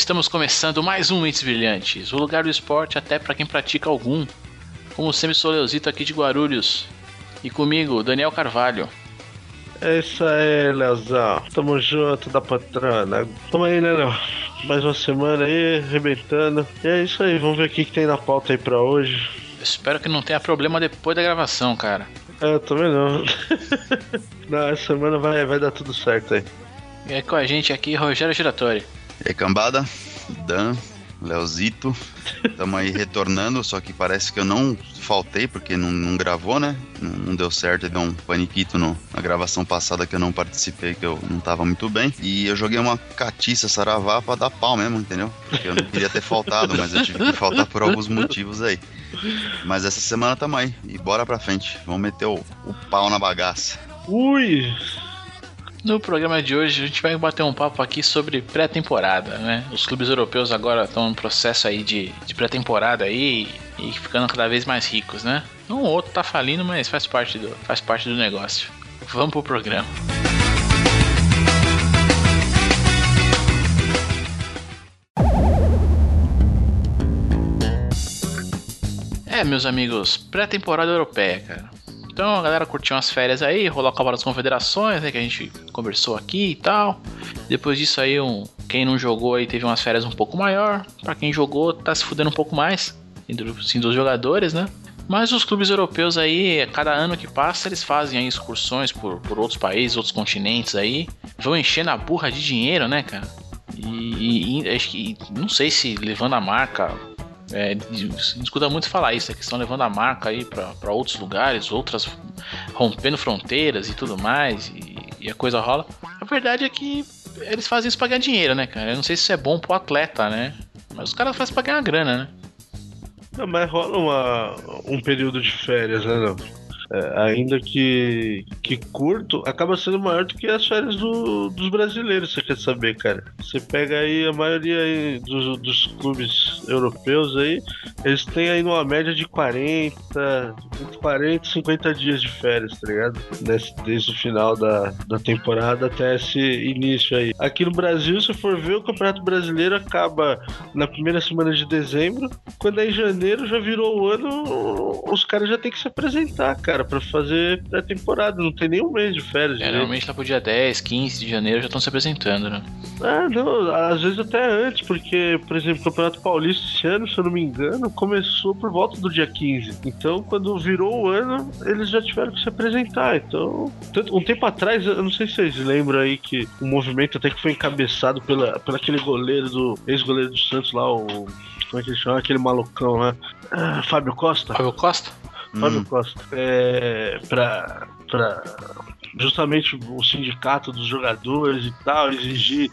estamos começando mais um Mentes Brilhantes, o lugar do esporte até para quem pratica algum. Como sempre, sou Leozito aqui de Guarulhos. E comigo, Daniel Carvalho. É isso aí, Leozão. Tamo junto da patrona. Tamo aí, né, Léo? Mais uma semana aí, arrebentando. E é isso aí, vamos ver o que, que tem na pauta aí pra hoje. Espero que não tenha problema depois da gravação, cara. É, eu também não. não, essa semana vai, vai dar tudo certo aí. E é com a gente aqui, Rogério Giratori. E aí, cambada? Dan, Leozito. Estamos aí retornando, só que parece que eu não faltei, porque não, não gravou, né? Não, não, deu certo, deu um paniquito no, na gravação passada que eu não participei, que eu não tava muito bem. E eu joguei uma catiça saravá pra dar pau mesmo, entendeu? Porque eu não queria ter faltado, mas eu tive que faltar por alguns motivos aí. Mas essa semana tamo aí, e bora pra frente. Vamos meter o, o pau na bagaça. Ui! No programa de hoje a gente vai bater um papo aqui sobre pré-temporada, né? Os clubes europeus agora estão no processo aí de, de pré-temporada aí e ficando cada vez mais ricos, né? Um ou outro tá falindo, mas faz parte do, faz parte do negócio. Vamos pro programa. É, meus amigos, pré-temporada europeia, cara. Então a galera curtiu umas férias aí, rolou a Copa das Confederações, né? Que a gente conversou aqui e tal. Depois disso aí, um, quem não jogou aí teve umas férias um pouco maior. Para quem jogou, tá se fudendo um pouco mais. Sim, dos jogadores, né? Mas os clubes europeus aí, cada ano que passa, eles fazem aí excursões por, por outros países, outros continentes aí. Vão encher na burra de dinheiro, né, cara? E, e, que não sei se levando a marca é, escuta muito falar isso, é que estão levando a marca aí para outros lugares, outras rompendo fronteiras e tudo mais, e, e, a coisa rola. A verdade é que eles fazem isso pra ganhar dinheiro, né, cara? Eu não sei se isso é bom pro atleta, né? Mas os caras fazem pra ganhar grana, né? Não, mas rola uma, um período de férias, né, não? É, ainda que, que curto, acaba sendo maior do que as férias do, dos brasileiros, você quer saber, cara. Você pega aí a maioria aí dos, dos clubes europeus aí, eles têm aí uma média de 40, 40, 50 dias de férias, tá ligado? Desde, desde o final da, da temporada até esse início aí. Aqui no Brasil, se for ver, o Campeonato Brasileiro acaba na primeira semana de dezembro, quando é em janeiro já virou o ano, os caras já tem que se apresentar, cara cara, pra fazer pré-temporada. Não tem nenhum mês de férias. É, normalmente lá pro dia 10, 15 de janeiro já estão se apresentando, né? Ah, não, às vezes até antes, porque, por exemplo, o Campeonato Paulista esse ano, se eu não me engano, começou por volta do dia 15. Então, quando virou o ano, eles já tiveram que se apresentar. Então, um tempo atrás, eu não sei se vocês lembram aí que o movimento até que foi encabeçado pela, pela aquele goleiro do ex-goleiro do Santos lá, o como é que ele chama? Aquele malucão lá. Ah, Fábio Costa. Fábio Costa? Fábio hum. Costa. É, pra, pra justamente o sindicato dos jogadores e tal, exigir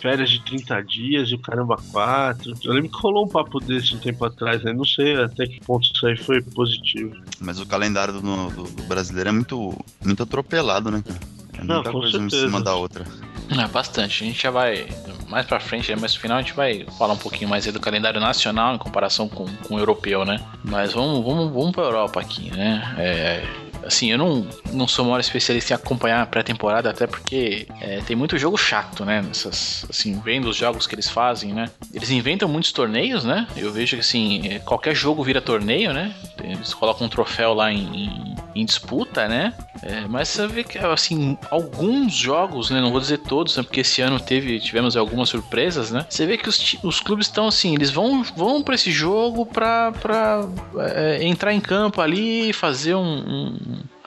férias de 30 dias e o caramba 4. Eu lembro que rolou um papo desse um tempo atrás, né? Não sei até que ponto isso aí foi positivo. Mas o calendário do, do, do brasileiro é muito, muito atropelado, né, cara? É muita Não, coisa certeza. em cima da outra. É, bastante. A gente já vai, mais pra frente, mais no final, a gente vai falar um pouquinho mais do calendário nacional em comparação com, com o europeu, né? Mas vamos, vamos, vamos pra Europa aqui, né? É, assim, eu não, não sou maior especialista em acompanhar a pré-temporada, até porque é, tem muito jogo chato, né? Nessas, assim, vendo os jogos que eles fazem, né? Eles inventam muitos torneios, né? Eu vejo que, assim, é, qualquer jogo vira torneio, né? Eles colocam um troféu lá em, em, disputa, né? É, mas você vê que, assim, alguns jogos, né? Não vou dizer todos, né? Porque esse ano teve, tivemos algumas surpresas, né? Você vê que os, os clubes estão, assim, eles vão, vão para esse jogo pra é, entrar em campo ali e fazer um, um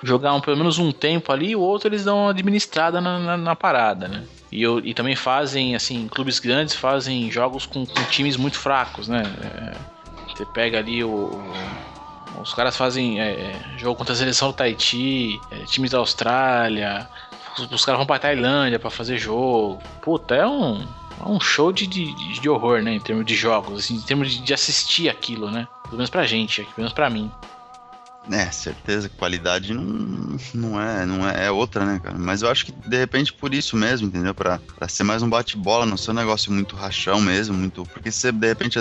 jogar um, pelo menos um tempo ali, o outro eles dão uma administrada na, na, na parada, né? E, eu, e também fazem, assim, clubes grandes fazem jogos com, com times muito fracos, né? É, você pega ali o, os caras fazem é, é, jogo contra a seleção do Tahiti, é, times da Austrália. Os, os caras vão pra Tailândia para fazer jogo. Puta, é um, é um show de, de, de, horror, né? Em termos de jogos, assim, em termos de, de assistir aquilo, né? Pelo menos pra gente, pelo menos pra mim. É, certeza qualidade não, não, é, não é, é outra, né, cara? Mas eu acho que de repente por isso mesmo, entendeu? Pra, pra ser mais um bate-bola, não ser um negócio muito rachão mesmo, muito. Porque se de repente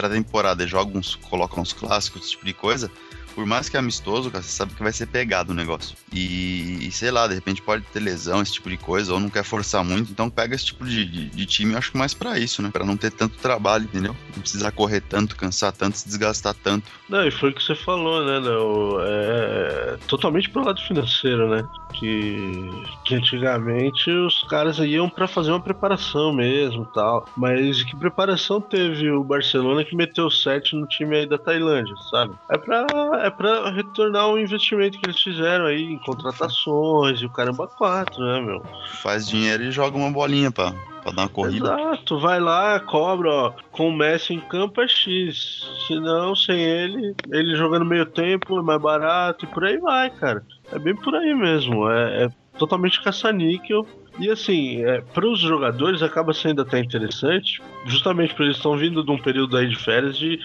pré-temporada e joga uns, coloca uns clássicos, esse tipo de coisa, por mais que é amistoso, cara, você sabe que vai ser pegado o negócio. E, e, sei lá, de repente pode ter lesão, esse tipo de coisa, ou não quer forçar muito, então pega esse tipo de, de, de time, eu acho que mais para isso, né? Para não ter tanto trabalho, entendeu? Não precisar correr tanto, cansar tanto, se desgastar tanto. Não, e foi o que você falou, né, Léo? É, é totalmente pro lado financeiro, né? Que, que antigamente os caras iam para fazer uma preparação mesmo tal. Mas que preparação teve o Barcelona que meteu 7 no time aí da Tailândia, sabe? É pra é para retornar o investimento que eles fizeram aí em contratações e o caramba 4, né, meu? Faz dinheiro e joga uma bolinha pra, pra dar uma corrida. Exato, vai lá, cobra, ó. Com o Messi em campo é X. Se não, sem ele, ele jogando meio tempo é mais barato e por aí vai, cara. É bem por aí mesmo. É, é totalmente caça-níquel e assim, é, para os jogadores acaba sendo até interessante, justamente porque eles estão vindo de um período aí de férias de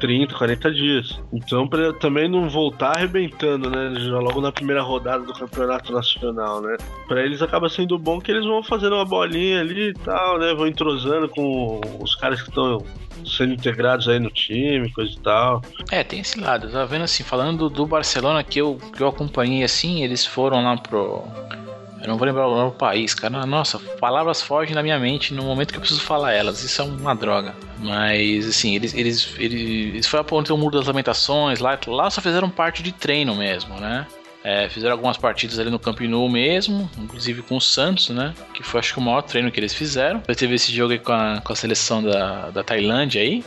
30, 40 dias. Então, para também não voltar arrebentando, né? Logo na primeira rodada do campeonato nacional, né? Para eles acaba sendo bom que eles vão fazendo uma bolinha ali e tal, né? Vão entrosando com os caras que estão sendo integrados aí no time, coisa e tal. É, tem esse lado. Tá vendo assim, falando do Barcelona que eu, que eu acompanhei assim, eles foram lá pro eu não vou lembrar o país, cara. Nossa, palavras fogem na minha mente no momento que eu preciso falar elas. Isso é uma droga. Mas, assim, eles, eles, eles, eles foram para o Muro das Lamentações. Lá, lá só fizeram parte de treino mesmo, né? É, fizeram algumas partidas ali no Camp Nou mesmo, inclusive com o Santos, né? Que foi acho que o maior treino que eles fizeram. Depois teve esse jogo aí com a, com a seleção da, da Tailândia aí.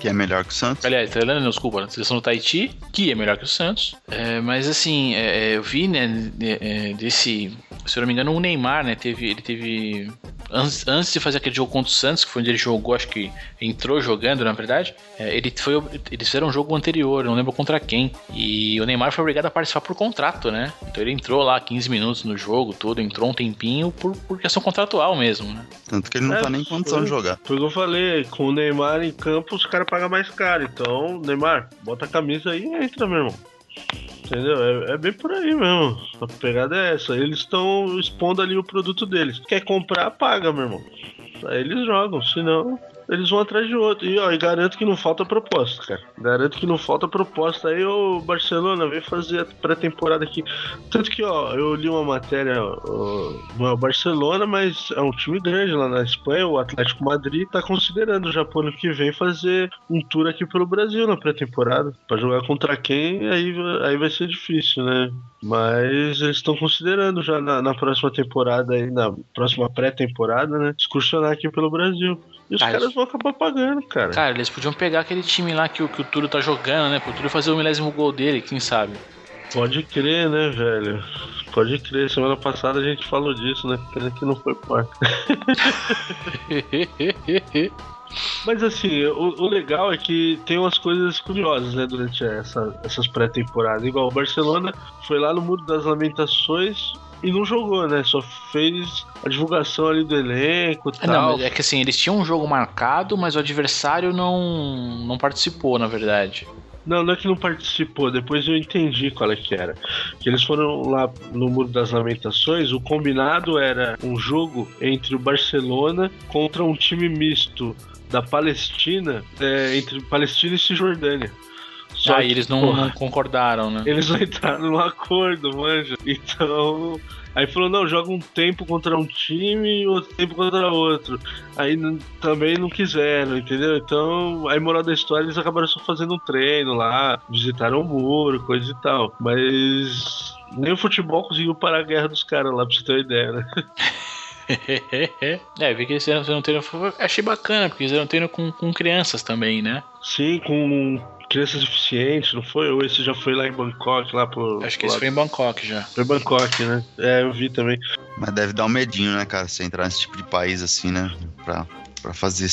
Que é melhor que o Santos. Aliás, Tailândia, não, desculpa, a seleção do Tahiti, que é melhor que o Santos. É, mas assim, é, é eu vi, né, é, desse. Se eu não me engano, o Neymar, né? Teve, ele teve antes, antes de fazer aquele jogo contra o Santos, que foi onde ele jogou, acho que entrou jogando, na verdade, é, ele foi, eles fizeram um jogo anterior, não lembro contra quem. E o Neymar foi obrigado a participar por contrato, né? Então ele entrou lá 15 minutos no jogo, tudo, entrou um tempinho por, por questão contratual mesmo, né? Tanto que ele não é, tá nem em condição de jogar. Foi o que eu falei, com o Neymar em campo, os caras pagam mais caro. Então, Neymar, bota a camisa aí e entra, meu irmão. Entendeu? É, é, bem por aí mesmo. A pegada é essa. Eles estão expondo ali o produto deles. Quer comprar, paga, meu irmão. Aí eles jogam, senão eles vão atrás de outro. E, ó, e garanto que não falta proposta, cara. Garanto que não falta proposta. Aí o Barcelona vem fazer a pré-temporada aqui. Tanto que, ó, eu li uma matéria, ó, não é o Barcelona, mas é um time grande lá na Espanha, o Atlético Madrid, tá considerando já pro ano que vem fazer um tour aqui pelo Brasil na pré-temporada. Pra jogar contra quem, aí, aí vai ser difícil, né? Mas eles estão considerando já na, na, próxima temporada aí, na próxima pré-temporada, né? Excursionar aqui pelo Brasil. E os caras vão acabar pagando, cara. Cara, eles podiam pegar aquele time lá que, que o Túlio tá jogando, né? Pro Túlio fazer o milésimo gol dele, quem sabe? Pode crer, né, velho? Pode crer. Semana passada a gente falou disso, né? Pena que não foi parte. Mas assim, o, o, legal é que tem umas coisas curiosas, né, durante essa, essas pré-temporadas. Igual o Barcelona foi lá no Muro das Lamentações e não jogou, né? Só fez a divulgação ali do elenco e é, tal. Não, é que assim, eles tinham um jogo marcado, mas o adversário não, não participou, na verdade. Não, não é que não participou, depois eu entendi qual é que era. Que eles foram lá no Muro das Lamentações, o combinado era um jogo entre o Barcelona contra um time misto da Palestina, é, entre Palestina e Cisjordânia. Só ah, que, eles não, porra, não, concordaram, né? Eles não entraram no acordo, manja. Então. Aí falou, não, joga um tempo contra um time e outro tempo contra outro. Aí também não quiseram, entendeu? Então, aí moral da história, eles acabaram só fazendo um treino lá, visitaram o muro, coisa e tal. Mas nem o futebol conseguiu parar a guerra dos caras lá, pra você ter uma ideia, né? é, vi que eles fizeram um treino. Achei bacana, porque eles fizeram um treino com, com crianças também, né? Sim, com crianças deficientes, não foi? Ou esse já foi lá em Bangkok, lá pro. Acho que esse foi em Bangkok já. Foi Bangkok, né? É, eu vi também. Mas deve dar um medinho, né, cara, você entrar nesse tipo de país assim, né? Pra, pra fazer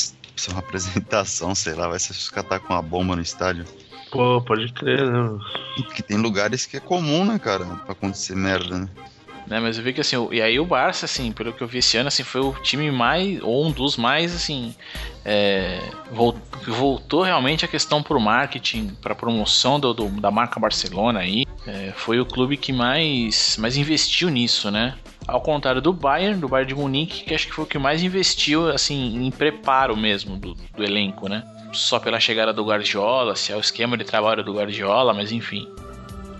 uma apresentação, sei lá, vai ser os catar com uma bomba no estádio. Pô, pode crer, né? Porque tem lugares que é comum, né, cara, pra acontecer merda, né? Né, mas eu vi que assim, e aí o Barça, assim, pelo que eu vi esse ano, assim, foi o time mais, ou um dos mais, assim, é, voltou realmente a questão pro marketing, pra promoção do, do da marca Barcelona aí. É, foi o clube que mais, mais investiu nisso, né? Ao contrário do Bayern, do Bayern de Munique, que acho que foi o que mais investiu, assim, em preparo mesmo do, do elenco, né? só pela chegada do Guardiola, se é o esquema de trabalho do Guardiola, mas enfim.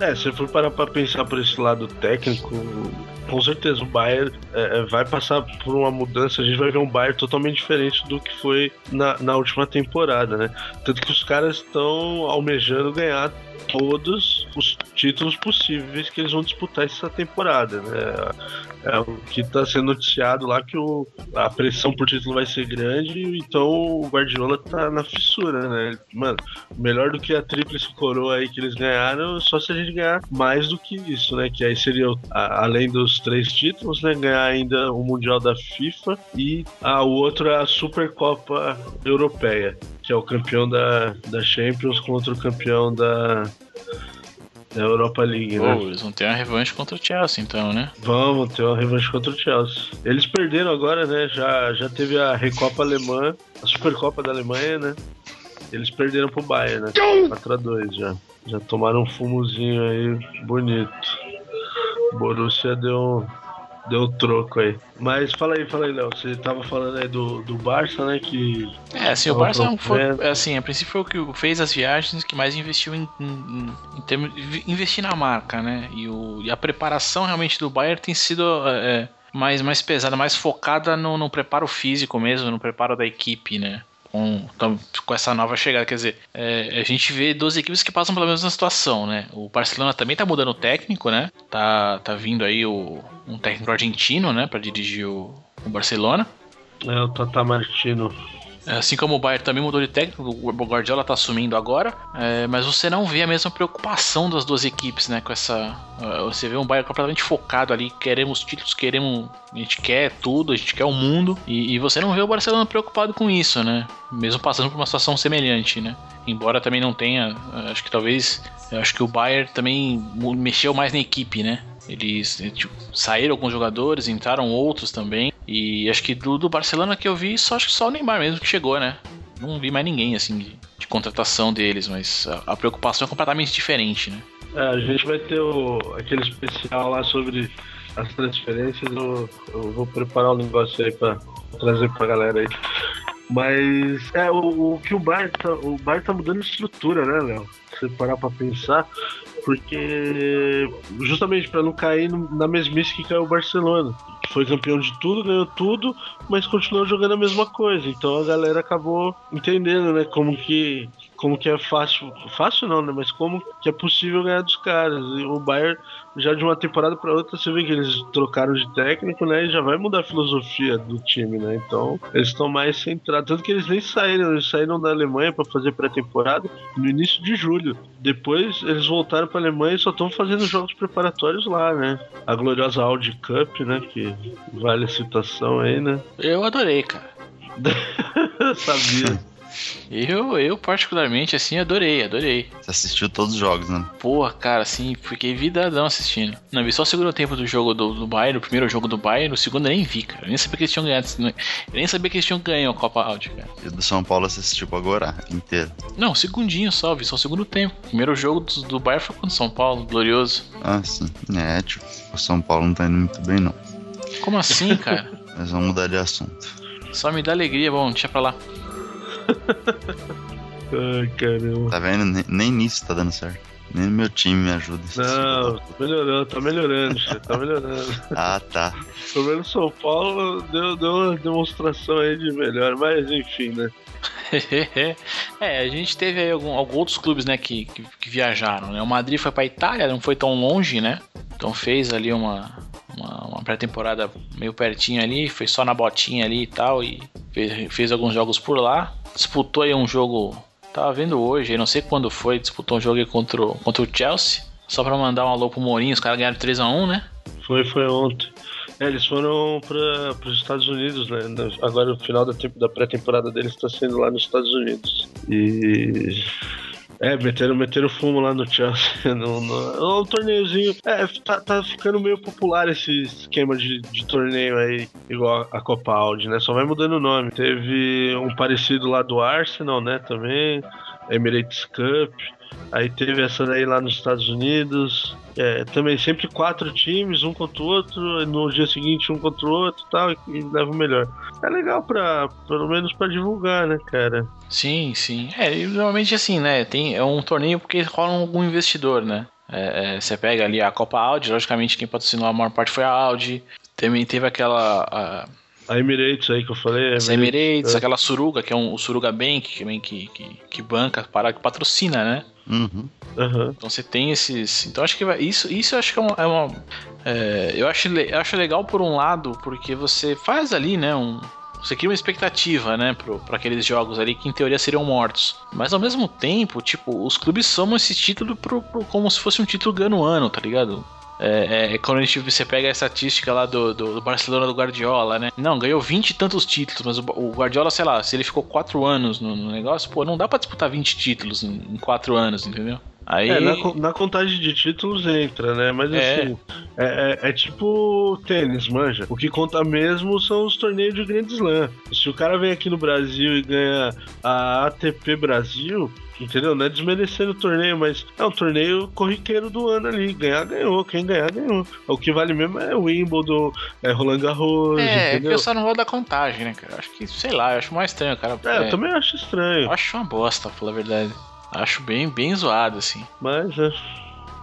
É, se for parar pra pensar por esse lado técnico, com certeza o Bayern é, é, vai passar por uma mudança. A gente vai ver um Bayern totalmente diferente do que foi na, na última temporada, né? Tanto que os caras estão almejando ganhar todos os títulos possíveis que eles vão disputar essa temporada, né? É o que está sendo noticiado lá que o, a pressão por título vai ser grande, então o Guardiola tá na fissura, né? Mano, melhor do que a tríplice coroa aí que eles ganharam, só se a gente ganhar mais do que isso, né? Que aí seria, além dos três títulos, né? Ganhar ainda o Mundial da FIFA e a, o outro é a Supercopa Europeia, que é o campeão da, da Champions contra o campeão da, da Europa League, né? eles vão ter uma revanche contra o Chelsea, então, né? Vamos ter uma revanche contra o Chelsea. Eles perderam agora, né? Já, já teve a Recopa Alemã, a Supercopa da Alemanha, né? Eles perderam pro Bayern, né? 4x2 já. Já tomaram um fumozinho aí bonito. Borussia deu deu troco aí. Mas fala aí, fala aí, Léo. Você tava falando aí do, do Barça, né? Que. É, assim, o Barça foi. Assim, a princípio foi o que fez as viagens que mais investiu em, em, em termos. investir na marca, né? E, o, e a preparação realmente do Bayern tem sido. É, mais, mais pesada, mais focada no, no preparo físico mesmo, no preparo da equipe, né? Com, com essa nova chegada. Quer dizer, é, a gente vê duas equipes que passam pela mesma situação, né? O Barcelona também tá mudando o técnico, né? Tá, tá vindo aí o, um técnico argentino, né? Pra dirigir o, o Barcelona. É, o Tata Martino. Assim como o Bayern também mudou de técnico, o Guardiola está assumindo agora, é, mas você não vê a mesma preocupação das duas equipes, né? Com essa, uh, você vê um Bayern completamente focado ali, queremos títulos, queremos, a gente quer tudo, a gente quer o mundo, e, e, você não vê o Barcelona preocupado com isso, né? Mesmo passando por uma situação semelhante, né? Embora também não tenha, acho que talvez, acho que o Bayern também mexeu mais na equipe, né? Eles tipo, saíram alguns jogadores, entraram outros também. E acho que do, do Barcelona que eu vi, só acho que só o Neymar mesmo que chegou, né? Não vi mais ninguém assim de, de contratação deles, mas a, a, preocupação é completamente diferente, né? É, a gente vai ter o, aquele especial lá sobre as transferências. Eu, eu vou preparar um negócio aí pra trazer pra galera aí. Mas é o, o que o Bar tá, o Bar tá mudando estrutura, né, Léo? Se parar pra pensar, porque justamente para não cair na mesmice que caiu o Barcelona. Foi campeão de tudo, ganhou tudo, mas continuou jogando a mesma coisa. Então a galera acabou entendendo, né, como que como que é fácil, fácil não, né, mas como que é possível ganhar dos caras. E o Bayern já de uma temporada para outra você vê que eles trocaram de técnico, né? E já vai mudar a filosofia do time, né? Então eles estão mais centrados. Tanto que eles nem saíram, eles saíram da Alemanha para fazer pré-temporada no início de julho. Depois eles voltaram para Alemanha e só estão fazendo jogos preparatórios lá, né? A gloriosa Audi Cup, né? Que vale a citação aí, né? Eu adorei, cara. Sabia. Eu, eu particularmente, assim, adorei, adorei. Você assistiu todos os jogos, né? Porra, cara, assim, fiquei vidadão assistindo. Não, vi só o segundo tempo do jogo do, do Bayern, o primeiro jogo do Bayern, o segundo eu nem vi, cara. Eu nem sabia que eles tinham ganhado. Eu nem sabia que eles tinham ganho a Copa Audi, cara. E do São Paulo você assistiu agora, inteiro? Não, segundinho só, vi só o segundo tempo. O primeiro jogo do, do Bayern foi contra o São Paulo, glorioso. Ah, sim. É, tipo, o São Paulo não tá indo muito bem, não. Como assim, cara? Mas vamos mudar de assunto. Só me dá alegria, bom, deixa pra lá. Ai, caramba. Tá vendo? Nem, nem nisso tá dando certo. Nem meu time me ajuda. Não, tá melhorando, tá melhorando, tá melhorando. ah, tá. Pelo menos São Paulo deu, deu uma demonstração aí de melhor, mas enfim, né? é, a gente teve aí algum, alguns outros clubes, né, que, que, que, viajaram, né? O Madrid foi pra Itália, não foi tão longe, né? Então fez ali uma, uma, uma pré-temporada meio pertinho ali, foi só na botinha ali e tal, e fez, fez alguns jogos por lá. Disputou aí um jogo, tava vendo hoje, não sei quando foi, disputou um jogo contra, o, contra o Chelsea. Só pra mandar um alô pro Mourinho, os caras ganharam 3x1, né? Foi, foi ontem. É, eles foram para os Estados Unidos, né? Agora o final da, da pré-temporada deles está sendo lá nos Estados Unidos. E é, meteram, meteram fumo lá no Chelsea. No, no, um torneiozinho. É, tá, tá, ficando meio popular esse esquema de, de torneio aí, igual a Copa Audi, né? Só vai mudando o nome. Teve um parecido lá do Arsenal, né? Também. Emirates Cup. Aí teve essa daí lá nos Estados Unidos. É, também sempre quatro times, um contra o outro. No dia seguinte, um contra o outro tal, e, e leva o melhor. É legal pra, pelo menos pra divulgar, né, cara? Sim, sim. É, e normalmente assim, né? Tem, é um torneio porque rola algum investidor, né? É, é, você pega ali a Copa Audi, logicamente quem patrocinou a maior parte foi a Audi. Também teve aquela. A, a Emirates aí que eu falei. Emirates, Emirates é. aquela Suruga, que é um, o Suruga Bank, que, que, que, que banca, para, que patrocina, né? Uhum. Uhum. Então você tem esses. Então acho que vai, isso, isso eu acho que é uma. É uma é, eu, acho, eu acho legal por um lado, porque você faz ali, né? Um, você cria uma expectativa, né, para aqueles jogos ali que em teoria seriam mortos. Mas ao mesmo tempo, tipo, os clubes somam esse título pro, pro, como se fosse um título ganho ano, tá ligado? É, é, é, quando a gente, você pega a estatística lá do, do, do, Barcelona do Guardiola, né? Não, ganhou 20 e tantos títulos, mas o, o, Guardiola, sei lá, se ele ficou 4 anos no, no, negócio, pô, não dá pra disputar 20 títulos em, 4 anos, entendeu? Aí... É, na, na, contagem de títulos entra, né? Mas é. assim, é, é, é, tipo tênis, manja. O que conta mesmo são os torneios de Grand Slam. Se o cara vem aqui no Brasil e ganha a ATP Brasil, Entendeu? Não é desmerecendo o torneio, mas é um torneio corriqueiro do ano ali. Ganhar, ganhou. Quem ganhar, ganhou. O que vale mesmo é o Wimbledon, é Roland Garros. É, entendeu? é que eu só não vou dar contagem, né, cara? Acho que, sei lá, eu acho mais estranho, cara. É, é, eu também acho estranho. Eu acho uma bosta, pra falar a verdade. Acho bem, bem zoado, assim. Mas é.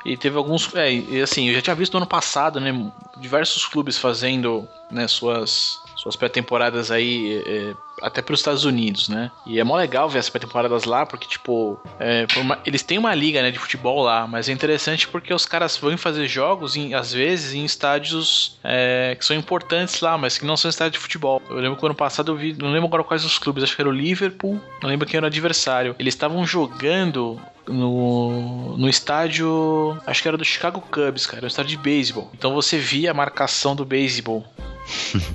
E teve alguns. É, e assim, eu já tinha visto no ano passado, né? Diversos clubes fazendo né, suas, suas pré-temporadas aí. É, até para os Estados Unidos, né? E é mó legal ver as pré-temporadas lá, porque, tipo, é, uma, eles têm uma liga né, de futebol lá, mas é interessante porque os caras vão fazer jogos, em, às vezes, em estádios é, que são importantes lá, mas que não são estádios de futebol. Eu lembro que ano passado eu vi, não lembro agora quais os clubes, acho que era o Liverpool, não lembro quem era o adversário. Eles estavam jogando no, no estádio, acho que era do Chicago Cubs, cara, um estádio de beisebol. Então você via a marcação do beisebol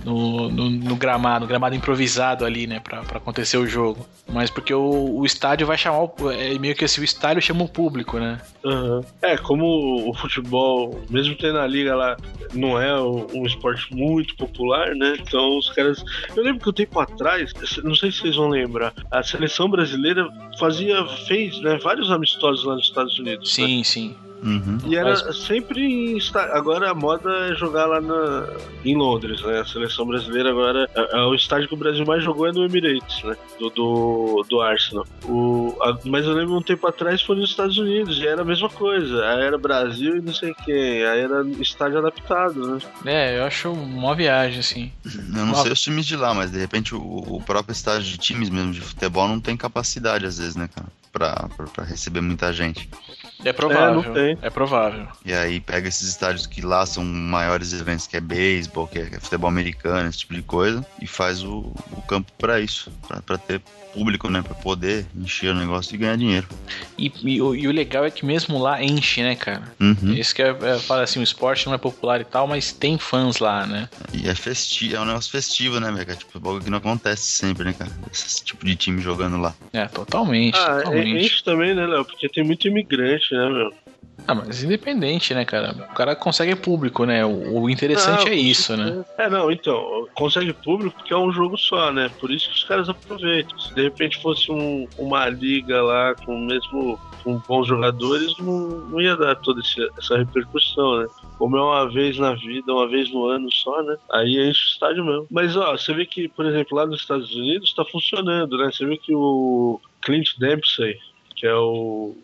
no, no, no, gramado, no gramado improvisado ali, né, pra, pra acontecer o jogo. Mas porque o, o estádio vai chamar, o, é meio que assim, o estádio chama o público, né? Uhum. É, como o futebol, mesmo tendo a liga lá, não é um esporte muito popular, né? Então os caras. Eu lembro que um tempo atrás, não sei se vocês vão lembrar, a seleção brasileira fazia, fez né, vários amistosos lá nos Estados Unidos. Sim, né? sim. Uhum. E era Mas... sempre em, agora a moda é jogar lá na, em Londres, né? A seleção brasileira agora é, é, o estádio que o Brasil mais jogou é no Emirates, né? Do, do, do Arsenal. O, a, mas eu lembro um tempo atrás foi nos Estados Unidos e era a mesma coisa. Aí era Brasil e não sei quem. Aí era estádio adaptado, né? É, eu acho uma viagem, assim. Eu não uma... sei os times de lá, mas de repente o, o próprio estádio de times mesmo de futebol não tem capacidade às vezes, né, cara? Pra receber muita gente. É provável. É, é, provável. E aí pega esses estádios que lá são maiores eventos, que é beisebol, que é futebol americano, esse tipo de coisa, e faz o, o campo para isso, para ter público, né? Pra poder encher o negócio e ganhar dinheiro. E, e, o, e o legal é que mesmo lá enche, né, cara? Uhum. Isso que é, é, fala assim, o esporte não é popular e tal, mas tem fãs lá, né? E é festivo, é um negócio festivo, né, velho? Tipo, algo que não acontece sempre, né, cara? Esse tipo de time jogando lá. É, totalmente. Ah, totalmente. Enche também, né, Léo? Porque tem muito imigrante, né, meu? Ah, mas independente, né, cara? O cara consegue público, né? O, o interessante não, é isso, né? É, não, então, consegue público porque é um jogo só, né? Por isso que os caras aproveitam. Se de repente fosse um, uma liga lá com mesmo com bons jogadores, não, não ia dar toda essa repercussão, né? Como é uma vez na vida, uma vez no ano só, né? Aí enche o estádio mesmo. Mas, ó, você vê que, por exemplo, lá nos Estados Unidos tá funcionando, né? Você vê que o Clint Dempsey, que é o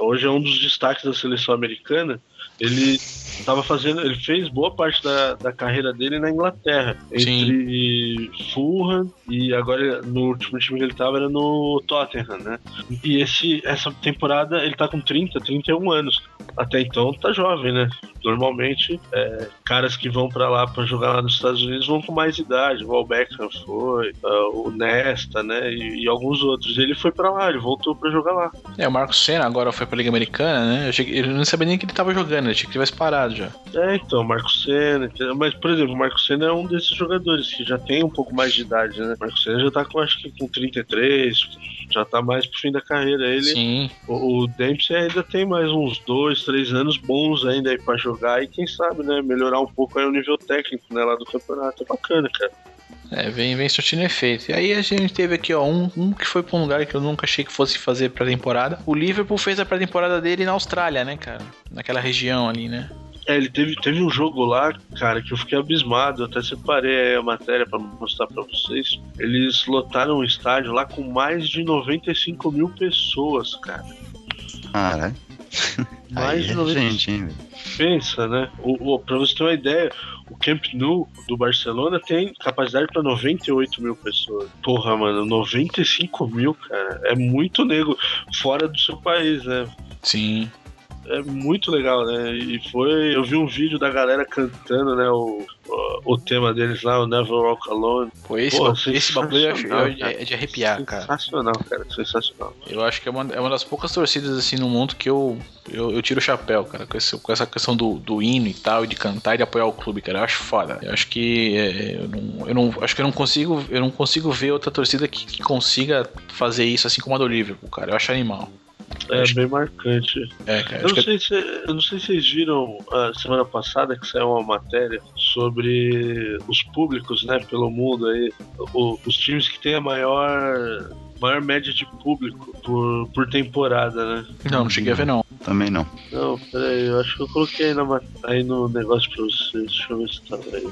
hoje é um dos destaques da seleção americana. Ele estava fazendo, ele fez boa parte da, da carreira dele na Inglaterra, entre Sim. Fulham e agora no último time que ele estava era no Tottenham, né? E esse essa temporada ele tá com 30, 31 anos. Até então tá jovem, né? Normalmente é, caras que vão para lá para jogar lá nos Estados Unidos vão com mais idade, o Beckham foi, uh, o Nesta, né? E, e, alguns outros. Ele foi para lá, ele voltou para jogar lá. É, o Marcos Senna agora foi pra Liga Americana, né? Eu, cheguei, eu não sabia nem que ele tava jogando, eu achei que tivesse parado já. É, então, Marcos Senna. Mas, por exemplo, o Marcos Senna é um desses jogadores que já tem um pouco mais de idade, né? O Marcos Senna já tá com, acho que com 33, já tá mais pro fim da carreira. Ele, Sim. O, o Dempsey ainda tem mais uns dois, três anos bons ainda aí pra jogar e quem sabe, né, melhorar um pouco aí o nível técnico, né, lá do campeonato. É bacana, cara. É, vem, vem surtindo efeito. E aí a gente teve aqui, ó, um, um que foi pra um lugar que eu nunca achei que fosse fazer pré-temporada. O Liverpool fez a pré-temporada dele na Austrália, né, cara? Naquela região ali, né? É, ele teve, teve um jogo lá, cara, que eu fiquei abismado. Eu até separei a matéria para mostrar para vocês. Eles lotaram o estádio lá com mais de 95 mil pessoas, cara. Caralho. Mais Aí de é 90 gente, hein, velho? Pensa, né? O, o, pra você ter uma ideia, o Camp Nou do Barcelona tem capacidade para 98 mil pessoas. Porra, mano, 95 mil, cara. É muito nego fora do seu país, né? Sim. É muito legal, né? E foi. Eu vi um vídeo da galera cantando, né? O, o, o tema deles lá, o Never Walk Alone. Pô, esse, Pô, esse bagulho é de arrepiar, cara. Sensacional, cara. Sensacional. Eu acho que é uma, é uma das poucas torcidas assim no mundo que eu, eu, eu tiro o chapéu, cara, com, esse- com essa questão do, do hino e tal, e de cantar e de apoiar o clube, cara. Eu acho foda. Eu acho que é, eu, não, eu não- acho que eu não consigo, eu não consigo ver outra torcida que, que consiga fazer isso assim como a do Liverpool, cara. Eu acho animal. É Acho- bem marcante. É, cara. Eu Acho não, que sei se, eu não sei se vocês viram a semana passada que saiu uma matéria sobre os públicos, né, pelo mundo aí, o- os times que têm a maior, maior média de público por, por temporada, né? não, não cheguei a ver não. Também não. Não, peraí, eu acho que eu coloquei aí, na aí no negócio pra vocês. Deixa eu ver se tá aí.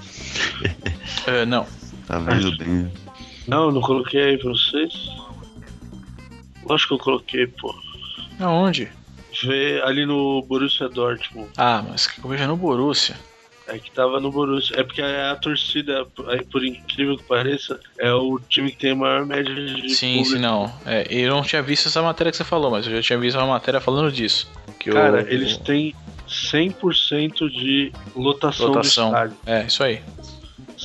É, não. Tá vendo bem? Não, não coloquei aí pra vocês. Lógico que eu coloquei, pô. Aonde? Vê ali no Borussia Dortmund. Ah, mas que eu vejo é no Borussia. É que tava no Borussia. É porque a, a torcida, por incrível que pareça, é o time que tem a maior média de Sim, público. sim, não. É, eu não tinha visto essa matéria que você falou, mas eu já tinha visto uma matéria falando disso. Cara, o- eles têm 100% de lotação, Lotação. do estádio. É, isso aí.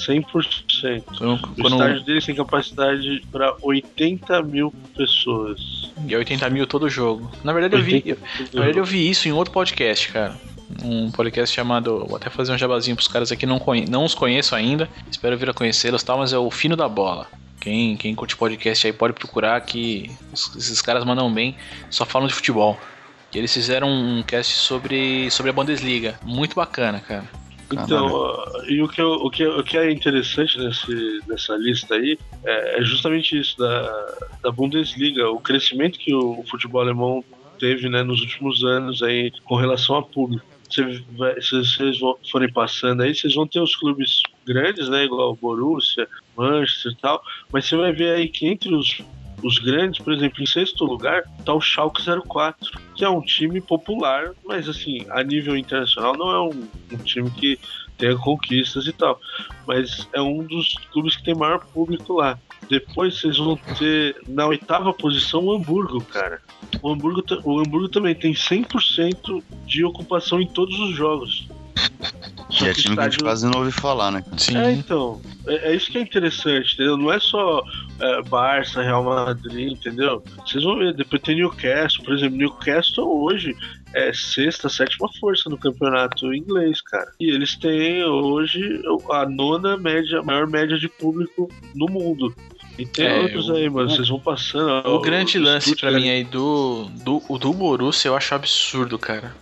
100%. Quando, O estádio deles tem capacidade para 80 mil pessoas. E é 80 mil todo jogo. Na verdade, eu vi, eu, na verdade, eu vi isso em outro podcast, cara. Um podcast chamado. Vou até fazer um jabazinho pros caras aqui, não, conhe, não os conheço ainda. Espero vir a conhecê-los e tal, mas é o Fino da Bola. Quem, quem curte podcast aí pode procurar que os- esses caras mandam bem, só falam de futebol. E eles fizeram um cast sobre, sobre a Bundesliga. Muito bacana, cara. Então, e o que, o, que, o que é interessante nesse, nessa lista aí é, é justamente isso, da, da Bundesliga, o crescimento que o, futebol alemão teve né, nos últimos anos aí com relação a público. Vai- se vocês forem passando aí, vocês vão ter os clubes grandes, né, igual o Borussia, Manchester e tal, mas você vai ver aí que entre os, os grandes, por exemplo, em sexto lugar, tá o Schalke 04, que é um time popular, mas assim, a nível internacional não é um, um time que tenha conquistas e tal, mas é um dos clubes que tem maior público lá. Depois vocês vão ter na oitava posição o Hamburgo, cara. O Hamburgo, o Hamburgo também tem 100% de ocupação em todos os jogos. E é que o time que a gente quase não ouve falar, né? Sim. é, então. É, é isso que é interessante, entendeu? Não é só é, Barça, Real Madrid, entendeu? Vocês vão ver, depois tem Newcastle, por exemplo, Newcastle hoje é sexta, sétima força no campeonato inglês, cara. E eles têm hoje a nona média, maior média de público no mundo. E tem É, outros o- aí, mano. o- Vocês vão passando. ó, O grande lance pra Stuttgart mim aí do, do, do Borussia eu acho absurdo, cara.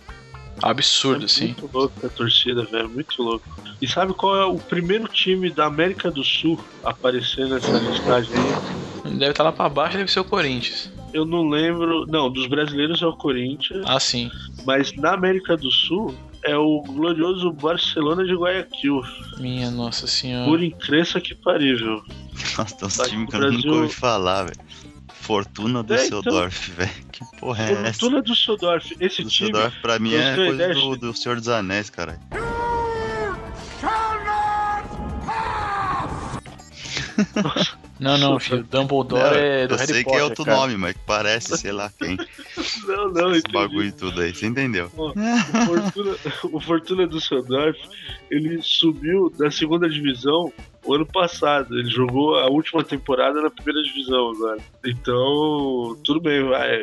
Absurdo, é assim. Muito louco a torcida, velho. Muito louco. E sabe qual é o primeiro time da América do Sul a aparecer nessa listagem aí? Deve estar lá pra baixo, deve ser o Corinthians. Eu não lembro. Não, dos brasileiros é o Corinthians, Ah, sim. mas na América do Sul é o glorioso Barcelona de Guayaquil. Minha nossa senhora. Por incrível que parível. Nossa, tem uns Tá, times que eu nunca Brasil- ouvi falar, velho. Fortuna do É, então. Düsseldorf, velho. Que porra é essa? Fortuna do Düsseldorf. Esse time. Düsseldorf pra mim é coisa do, do Senhor dos Anéis, cara. Não, não, filho. Dumbledore é do eu Harry sei Potter. que é outro cara. nome, mas que parece, sei lá quem. Não, não, Esse entendi. bagulho tudo aí, você entendeu? Ó, o Fortuna, o Fortuna do Düsseldorf, ele subiu da segunda divisão o ano passado. Ele jogou a última temporada na primeira divisão agora. Então, tudo bem, vai.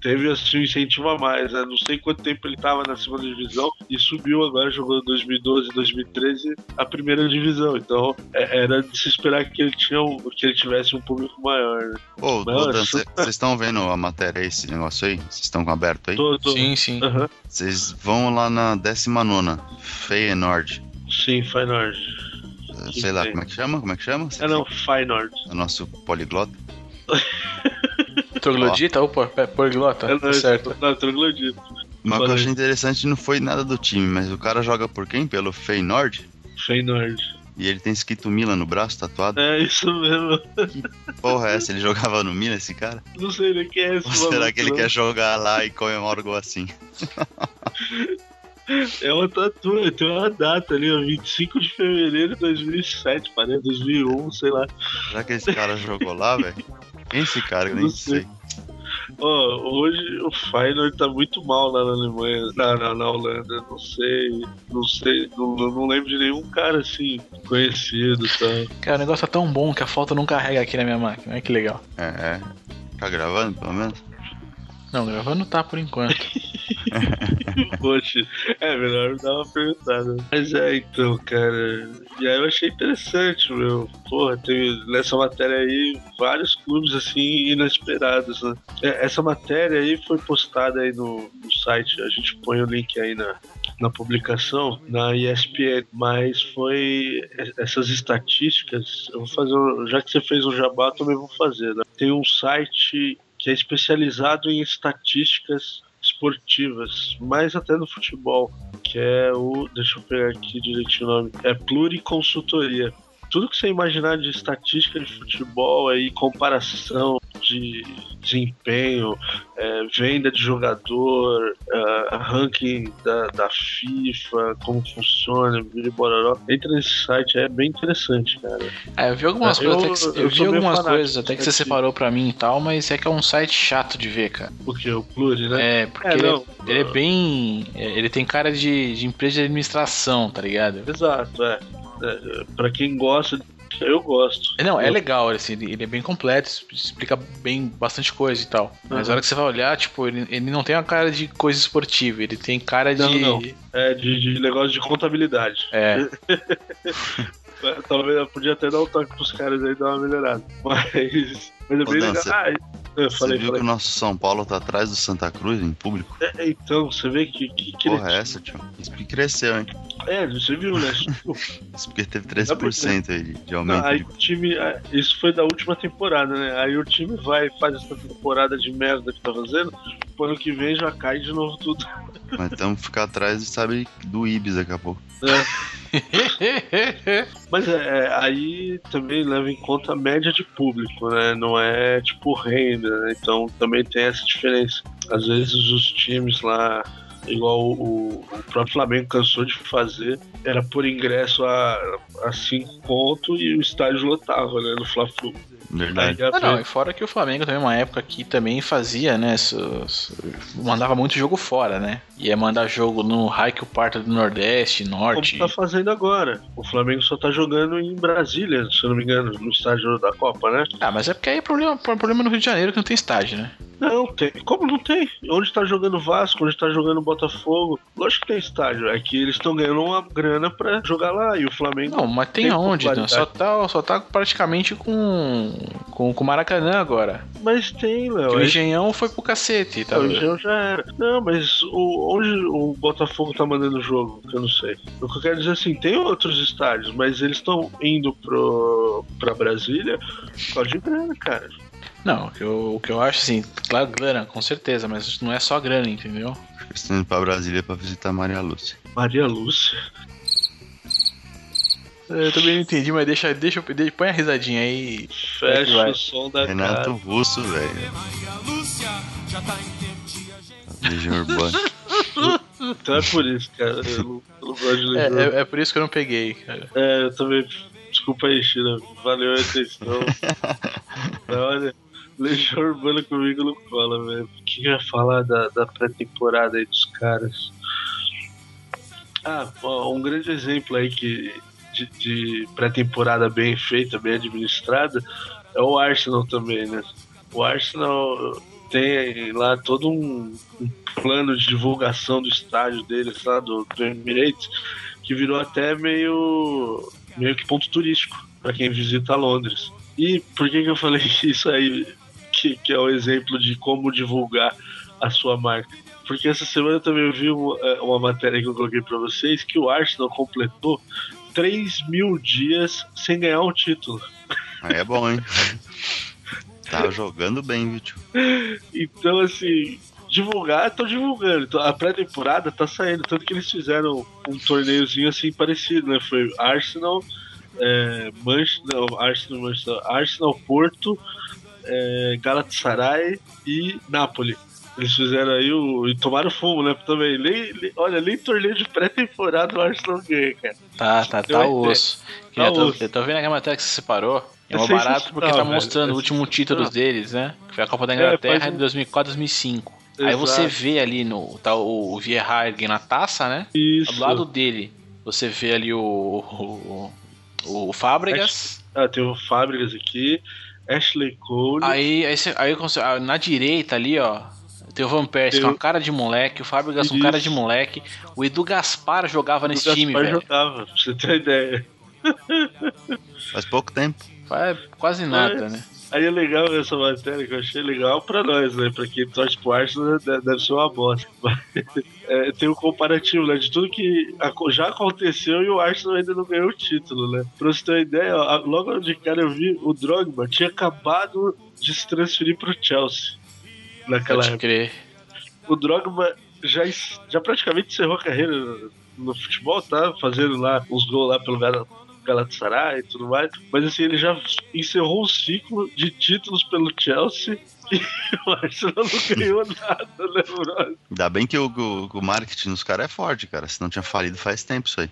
Teve assim, um incentivo a mais. Né? Não sei quanto tempo ele estava na segunda divisão e subiu agora, jogou em 2012, 2013 a primeira divisão. Então, é- era de se esperar que ele, tinha um- que ele tivesse um público maior. Né? Ô, vocês estão vendo a matéria aí, esse negócio aí? Vocês estão com aberto aí? Tô- tô- Sim, sim. Vocês vão lá na 19, Feyenoord. Sim, Feyenoord. Sei lá, como é que chama? Como é que chama? É não, Feyenoord. O nosso poliglota. Troglodita? Opa, é, poliglota, É, tá não, certo. Não, troglodita. Mas o que eu achei interessante não foi nada do time, mas o cara joga por quem? Pelo Feyenoord? Feyenoord. E ele tem escrito Milan no braço, tatuado. É isso mesmo. Porra, é essa? Ele jogava no Milan, esse cara? Não sei nem quem é esse Ou será que ele não. quer jogar lá e comemora o gol assim? É uma tatu, tem uma data ali, ó, 25 de fevereiro de 2007, parece, 2001, sei lá. Será que esse cara jogou lá, velho? Quem é esse cara? Eu nem sei. sei. Ó, hoje o Feyenoord tá muito mal lá na Alemanha, na, na, na Holanda, não sei, não sei, não, não lembro de nenhum cara assim, conhecido e tal. Cara, o negócio tá tão bom que a foto não carrega aqui na minha máquina. Olha que legal. É, é. Tá gravando, pelo menos? Não, gravando tá por enquanto. Poxa, é melhor dar uma perguntada. Mas é, então, cara. E aí eu achei interessante, meu. Porra, tem nessa matéria aí vários clubes assim inesperados, né? É, Essa matéria aí foi postada aí no, no site, a gente põe o link aí na, na publicação, na ESPN, mas foi essas estatísticas, eu vou fazer, já que você fez um jabá, também vou fazer, né? Tem um site que é especializado em estatísticas esportivas, mais até no futebol, que é o, deixa eu pegar aqui direitinho o nome, é Pluriconsultoria. Tudo que você imaginar de estatística de futebol aí, comparação de desempenho, é, venda de jogador, é, ranking da, da FIFA, como funciona, biribororó. Entra nesse site, é bem interessante, cara. Ah, eu vi algumas É, coisas, eu- até que, eu eu vi algumas coisas até que você separou pra mim e tal, mas é que é um site chato de ver, cara. Porque o Pluri, né? É, porque É, ele, não. é, ele é bem. é, Ele tem cara de, de empresa de administração, tá ligado? Exato, é. É. Pra quem gosta, eu gosto. Não, é Eu- legal, assim, ele, é bem completo, explica bem bastante coisa e tal. Mas Uhum. na hora que você vai olhar, tipo, ele, ele não tem uma cara de coisa esportiva, ele tem cara de. Não, não. É, de, de negócio de contabilidade. É, É, Talvez eu podia até dar um toque pros caras aí dar uma melhorada. Mas. Mas é bem legal. Ah, eu Você falei, viu falei. que o nosso São Paulo tá atrás do Santa Cruz em público? É, então, você vê que. que, que Porra, é essa, tio? Isso porque cresceu, hein? É, você viu, né? Isso porque teve 13% aí de, de aumento. aí de- o time. ah, Isso foi da última temporada, né? Aí o time vai faz essa temporada de merda que tá fazendo. Pro ano que vem já cai de novo tudo. Mas estamos ficar atrás, sabe, do Ibis daqui a pouco. Mas é, é, aí também leva em conta a média de público, né? Não é tipo renda, né? Então também tem essa diferença. Às vezes os times lá, igual o, o próprio Flamengo cansou de fazer, era por ingresso a, a cinco conto e o estádio lotava, né? No Fla-Flu. Verdade. Ah, não, e fora que o Flamengo também, uma época que também fazia, né? su- su- mandava muito jogo fora, né? Ia mandar jogo no Raio Parta do Nordeste, Norte. Como tá fazendo agora. O Flamengo só tá jogando em Brasília, se eu não me engano, no estádio da Copa, né? Ah, mas é porque aí é problema, problema no Rio de Janeiro que não tem estádio, né? Não, tem. Como não tem? Onde tá jogando Vasco, onde tá jogando Botafogo? Lógico que tem estádio. É que eles estão ganhando uma grana pra jogar lá. E o Flamengo. Não, mas tem, Tem aonde, Dan? Só tá, só tá praticamente com com com o Maracanã agora. Mas tem, Léo. o É- Engenhão foi pro cacete, tá? o Engenhão já era. Não, mas o, onde o Botafogo tá mandando o jogo? Eu não sei. O que eu quero dizer assim, tem outros estádios, mas eles estão indo pro, pra Brasília causa de grana, cara. Não, o que, eu, o que eu acho assim, claro, grana, com certeza, mas não é só grana, entendeu? Estão indo pra Brasília pra visitar Maria Lúcia. Maria Lúcia. Eu também não entendi, mas deixa, deixa, eu- deixa põe a risadinha aí. Fecha vai. o som da Renato cara. Russo, velho. Legião Urbana. Então é por isso, cara. Eu não, eu não gosto de É, é, é por isso que eu não peguei, cara. É, eu também. Desculpa aí, China. Valeu a atenção. Olha, Legião Urbana comigo não cola, velho. O que eu ia falar da, da pré-temporada aí dos caras? Ah, ó, um grande exemplo aí que, de, de pré-temporada bem feita, bem administrada, é o Arsenal também, né? O Arsenal tem lá todo um, um plano de divulgação do estádio deles lá, do, do Emirates, que virou até meio, meio que ponto turístico para quem visita Londres. E por que, que eu falei isso aí, que, que é o exemplo de como divulgar a sua marca? Porque essa semana eu também vi uma, eh, uma matéria que eu coloquei para vocês que o Arsenal completou 3 mil dias sem ganhar um título. Aí é bom, hein? Tá jogando bem, viu, tio? Então, assim, divulgar, estão divulgando. Então, a pré-temporada tá saindo, tanto que eles fizeram um torneiozinho assim parecido, né? Foi Arsenal, é, Manchester, Arsenal, Manchester, Arsenal, Porto, é, Galatasaray e Napoli. Eles fizeram aí o. E tomaram fumo, né? Também. Nem, nem- olha, nem torneio de pré-temporada o Arsenal ganha, cara. Tá, tá, Deu tá uma ideia. osso. Tá eu, tô, osso. eu tô vendo aqui a matéria que você separou. É É uma barato porque tá velho. mostrando É o último título sensacional. deles, né? Que foi a Copa da É, Inglaterra um- de 2004 2005. Aí Exato. você vê ali no. Tá o, o Vieira erguendo a taça, né? Isso. Do lado dele, você vê ali o. O, o Fábregas. Ah, tem o Fábricas aqui, Ashley Cole. Aí, aí, aí você- ah, na direita ali, ó. Tem o Van Persie com uma cara de moleque, o Fábregas com Isso. cara de moleque. O Edu Gaspar jogava o nesse Gaspar time, velho. jogava, pra você ter ideia. Faz pouco tempo. Faz quase nada, né? Aí é legal essa matéria que eu achei legal pra nós, né? Pra quem torce pro Arsenal deve deve ser uma bosta. É, tem um comparativo, né? De tudo que já aconteceu e o Arsenal ainda não ganhou o título, né? Pra você ter uma ideia, ó, logo de cara eu vi o Drogba tinha acabado de se transferir pro Chelsea naquela Pode época. crer. O Drogba já, já praticamente encerrou a carreira no, futebol, tá? Fazendo lá uns gols lá pelo Galatasaray e tudo mais. Mas assim, ele já encerrou um ciclo de títulos pelo Chelsea e o Arsenal não ganhou nada, né, brother? Ainda bem que o, o, o marketing dos caras é forte, cara. Se não tinha falido faz tempo isso aí.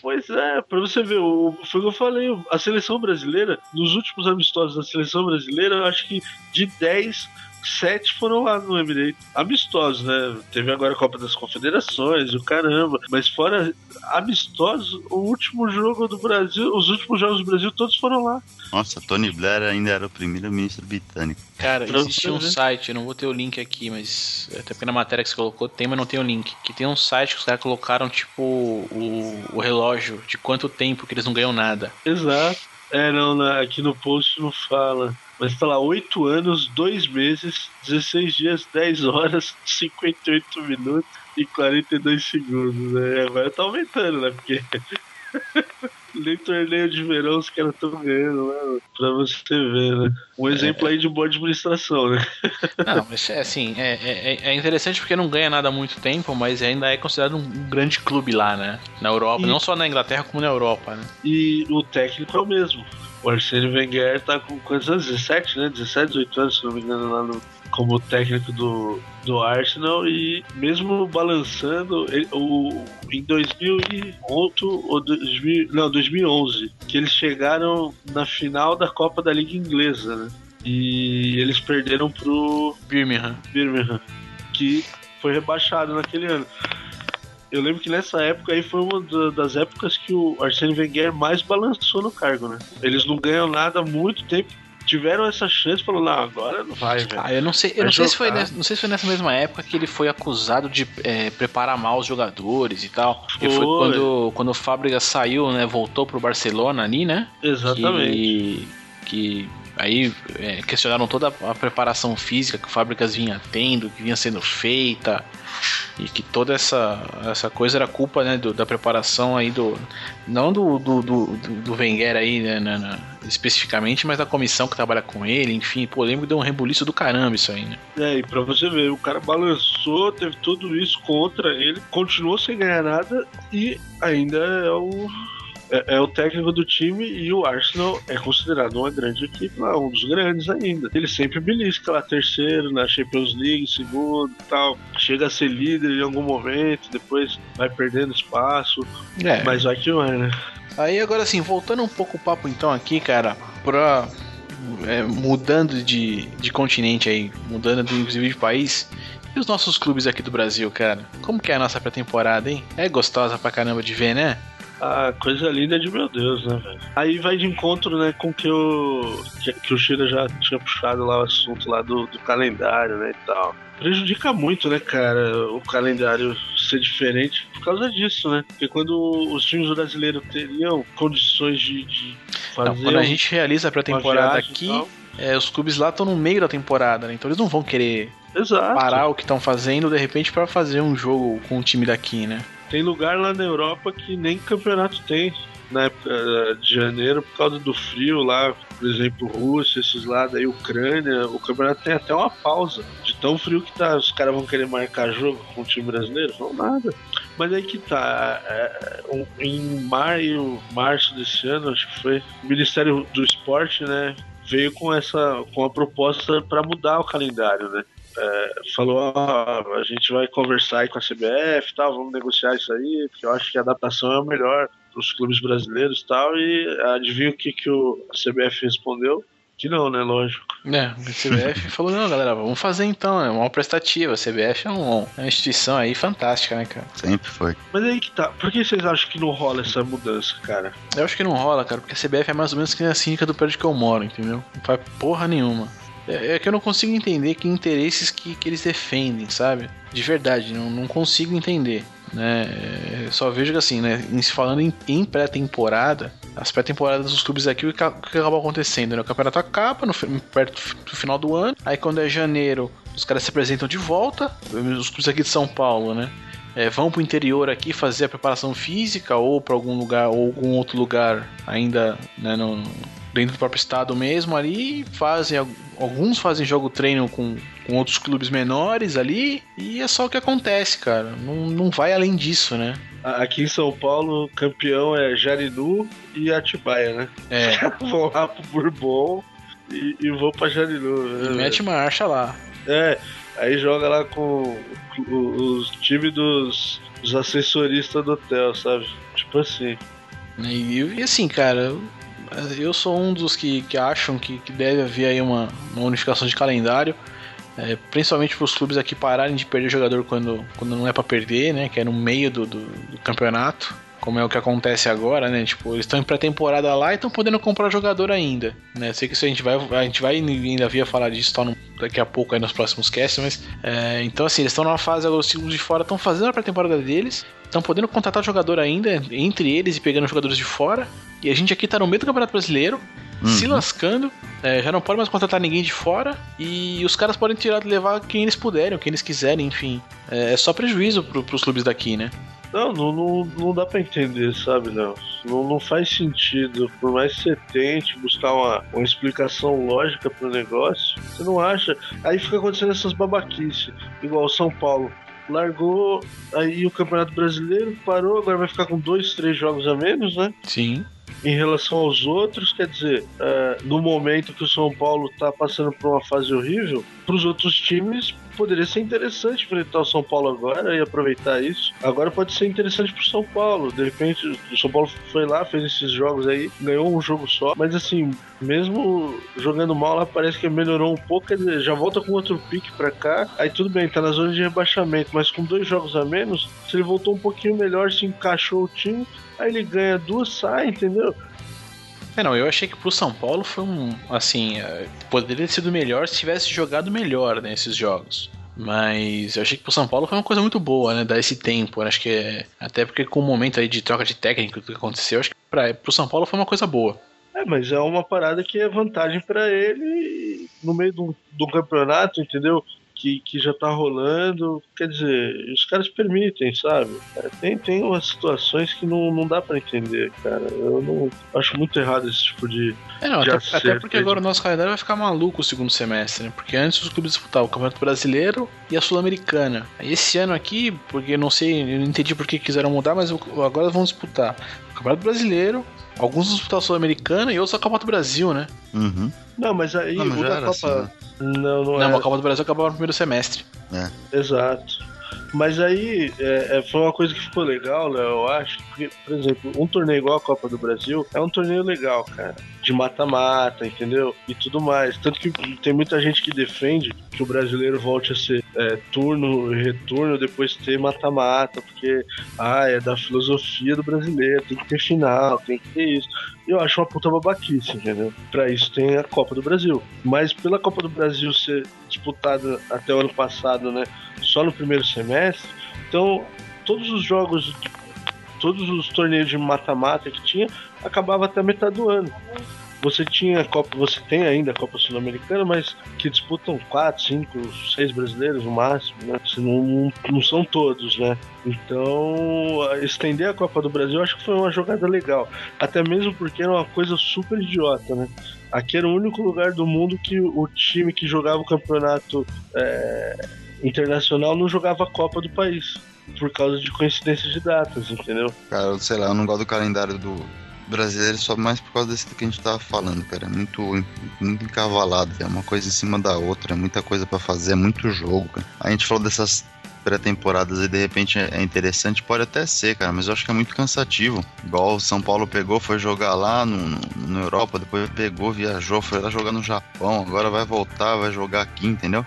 Pois é, pra você ver, o, foi o que eu falei, a seleção brasileira, nos últimos amistosos da seleção brasileira, eu acho que de 10, 7 foram lá no Emirates. Amistosos, né? Teve agora a Copa das Confederações, o caramba. Mas fora amistosos, o último jogo do Brasil, os últimos jogos do Brasil, todos foram lá. Nossa, Tony Blair ainda era o primeiro-ministro britânico. Cara, existia um ver. site, eu não vou ter o link aqui, mas até porque na matéria que você colocou tem, mas não tem o link. Que tem um site que os caras colocaram, tipo, o, o relógio de quanto tempo que eles não ganham nada. Exato. É, não, aqui no post não fala. Mas tá lá, 8 anos, 2 meses, 16 dias, 10 horas, 58 minutos e 42 segundos, né? Agora tá aumentando, né? Porque nem torneio de verão os caras estão ganhando, né? Pra você ver, né? Um exemplo aí de boa administração, né? Não, mas é assim, é, é, é interessante porque não ganha nada há muito tempo, mas ainda é considerado um grande clube lá, né? Na Europa, E- não só na Inglaterra como na Europa, né? E o técnico é o mesmo. O Arsene Wenger tá com quantos anos? 17, né? 17, 18 anos, se não me engano, lá no, como técnico do, do Arsenal. E mesmo balançando, ele- o, em 2008 ou 2000, não, 2011, que eles chegaram na final da Copa da Liga Inglesa, né? E eles perderam pro Birmingham. Birmingham, que foi rebaixado naquele ano. Eu lembro que nessa época aí foi uma da- das épocas que o Arsene Wenger mais balançou no cargo, né? Eles não ganham nada há muito tempo. Tiveram essa chance e falaram, não, agora não vai, velho. Ah, eu não sei, eu Vai não sei, se foi nessa, não sei se foi nessa mesma época que ele foi acusado de é, preparar mal os jogadores e tal. Foi, Foi. quando, quando o Fábricas saiu, né? Voltou pro Barcelona ali, né? Exatamente. Que, que aí é, questionaram toda a preparação física que Fábricas vinha tendo, que vinha sendo feita. E que toda essa, essa coisa era culpa né, do- da preparação aí do. Não do, do, do, do- Wenger aí, né, na- na- especificamente, mas da comissão que trabalha com ele, enfim, que deu um rebuliço do caramba isso aí, né? É, e pra você ver, o cara balançou, teve tudo isso contra ele, continuou sem ganhar nada e ainda é o. É, é o técnico do time e o Arsenal é considerado uma grande equipe lá, um dos grandes ainda. Ele sempre belisca lá terceiro na Champions League, segundo e tal. Chega a ser líder em algum momento, depois vai perdendo espaço, É. mas vai que vai, né? Aí agora assim, voltando um pouco o papo então aqui, cara, pra. é, mudando de, de continente aí, mudando inclusive de país. E os nossos clubes aqui do Brasil, cara? Como que é a nossa pré-temporada, hein? É gostosa pra caramba de ver, né? A coisa linda de meu Deus, né, velho? Aí vai de encontro, né, com que o que, que o Sheila já tinha puxado lá o assunto lá do, do calendário, né, e tal. Prejudica muito, né, cara, o calendário ser diferente por causa disso, né? Porque quando os times brasileiros teriam condições de, de fazer Não, quando a gente realiza a pré-temporada aqui, é, os clubes lá estão no meio da temporada, né? Então eles não vão querer Exato. parar o que estão fazendo de repente pra fazer um jogo com o time daqui, né? Tem lugar lá na Europa que nem campeonato tem na época eh, de janeiro por causa do frio lá, por exemplo, Rússia, esses lá, daí Ucrânia, o campeonato tem até uma pausa. De tão frio que tá, os caras vão querer marcar jogo com o time brasileiro? Não, nada. Mas aí que tá, é, em maio, março desse ano, acho que foi, o Ministério do Esporte, né, veio com essa com a proposta para mudar o calendário, né? É, falou, a gente vai conversar aí com a CBF e tal, vamos negociar isso aí, porque eu acho que a adaptação é o melhor para os clubes brasileiros e tal, e adivinha o que, que o, a CBF respondeu? Que não, né? Lógico. É, a CBF falou, não, galera, vamos fazer então, é uma prestativa. A CBF é, um, é uma instituição aí fantástica, né, cara? Sempre foi. Mas aí que tá. Por que vocês acham que não rola essa mudança, cara? Eu acho que não rola, cara, porque a CBF é mais ou menos que a síndica do prédio que eu moro, entendeu? Não faz porra nenhuma. É, é que eu não consigo entender que interesses que, que eles defendem, sabe? De verdade, não, não consigo entender né? É, só vejo que assim, né? Falando em, em pré-temporada, as pré-temporadas dos clubes aqui, o que, o que acaba acontecendo? Né? O campeonato acaba no, perto do final do ano, aí quando é janeiro, os caras se apresentam de volta, os clubes aqui de São Paulo, né? É, vão para o interior aqui fazer a preparação física ou para algum lugar ou algum outro lugar ainda né, no, dentro do próprio estado mesmo ali, fazem alguns fazem jogo treino com, com outros clubes menores ali e é só o que acontece, cara. Não, não vai além disso, né? Aqui em São Paulo, campeão é Jarinu e Atibaia, né? É. vão lá pro Bourbon e, e vão pra Jarinu. Né? E mete marcha lá. É, aí joga lá com os times dos, dos assessoristas do hotel, sabe? Tipo assim. E, e assim, cara, eu sou um dos que, que acham que, que deve haver aí uma, uma unificação de calendário. É, principalmente para os clubes aqui pararem de perder jogador quando, quando não é para perder, né? Que é no meio do, do, do, campeonato, como é o que acontece agora, né? Tipo, eles estão em pré-temporada lá e estão podendo comprar jogador ainda, né? Sei que isso a gente vai, a gente vai ainda via falar disso tá no, daqui a pouco aí nos próximos casts, mas é, então assim eles estão numa fase agora os times de fora estão fazendo a pré-temporada deles estão podendo contratar jogador ainda entre eles e pegando jogadores de fora. E a gente aqui tá no meio do Campeonato Brasileiro, uhum. se lascando, é, já não pode mais contratar ninguém de fora. E os caras podem tirar, levar quem eles puderem, quem eles quiserem, enfim. É, é só prejuízo pro, pros clubes daqui, né? Não, não, não, não dá para entender, sabe, não. não. Não faz sentido. Por mais que você tente buscar uma, uma explicação lógica pro negócio, você não acha. Aí fica acontecendo essas babaquices. Igual o São Paulo largou aí o Campeonato Brasileiro, parou, agora vai ficar com dois, três jogos a menos, né? Sim. Em relação aos outros, quer dizer, é, no momento que o São Paulo está passando por uma fase horrível, para os outros times poderia ser interessante enfrentar o São Paulo agora e aproveitar isso. Agora pode ser interessante para o São Paulo. De repente, o São Paulo foi lá, fez esses jogos aí, ganhou um jogo só, mas assim, mesmo jogando mal lá, parece que melhorou um pouco. Quer dizer, já volta com outro pique para cá. Aí tudo bem, tá na zona de rebaixamento, mas com dois jogos a menos, se ele voltou um pouquinho melhor, se encaixou o time, aí ele ganha duas, sai, entendeu? É, não, eu achei que pro São Paulo foi um. Assim, é, poderia ter sido melhor se tivesse jogado melhor nesses né, jogos. Mas eu achei que pro São Paulo foi uma coisa muito boa, né? Dar esse tempo. Acho que é, até porque com o momento aí de troca de técnico que aconteceu, acho que pra, pro São Paulo foi uma coisa boa. É, mas é uma parada que é vantagem para ele no meio do, do campeonato, entendeu? Que, que já tá rolando. Quer dizer, os caras permitem, sabe? É, tem, tem umas situações que não, não dá para entender, cara. Eu não acho muito errado esse tipo de. É, não, de até, até, porque agora o nosso calendário vai ficar maluco o segundo semestre, né? Porque antes os clubes disputavam o Campeonato Brasileiro e a Sul-Americana. Esse ano aqui, porque não sei, eu não entendi por que quiseram mudar, mas agora vão disputar o Campeonato Brasileiro, alguns disputar a Sul-Americana e outros a Copa do Brasil, né? Uhum. Não, mas aí não, mas o da Copa. Assim, né? Não, não, não é. a Copa do Brasil acabou no primeiro semestre. É. Exato. Mas aí é, é, foi uma coisa que ficou legal, né? Eu acho. Porque, por exemplo, um torneio igual a Copa do Brasil é um torneio legal, cara. De mata-mata, entendeu? E tudo mais. Tanto que tem muita gente que defende que o brasileiro volte a ser é, turno e retorno, depois ter mata-mata, porque ah, é da filosofia do brasileiro, tem que ter final, tem que ter isso. Eu acho uma puta babaquice, entendeu? Pra isso tem a Copa do Brasil. Mas pela Copa do Brasil ser disputada até o ano passado, né? Só no primeiro semestre, então todos os jogos, todos os torneios de mata-mata que tinha, acabava até metade do ano. você tinha Copa, você tem ainda a Copa Sul-Americana, mas que disputam quatro, cinco, seis brasileiros no máximo, né? Não, não são todos, né? Então, estender a Copa do Brasil acho que foi uma jogada legal. Até mesmo porque era uma coisa super idiota, né? Aqui era o único lugar do mundo que o time que jogava o campeonato é, internacional não jogava a Copa do país. Por causa de coincidências de datas, entendeu? Cara, sei lá, eu não gosto do calendário do, brasileiro só mais por causa desse que a gente tava falando, cara. É muito, muito encavalado, é uma coisa em cima da outra, é muita coisa para fazer, é muito jogo, cara. A gente falou dessas pré-temporadas e de repente é interessante, pode até ser, cara, mas eu acho que é muito cansativo. Igual o São Paulo pegou, foi jogar lá no, no, na Europa, depois pegou, viajou, foi lá jogar no Japão, agora vai voltar, vai jogar aqui, entendeu?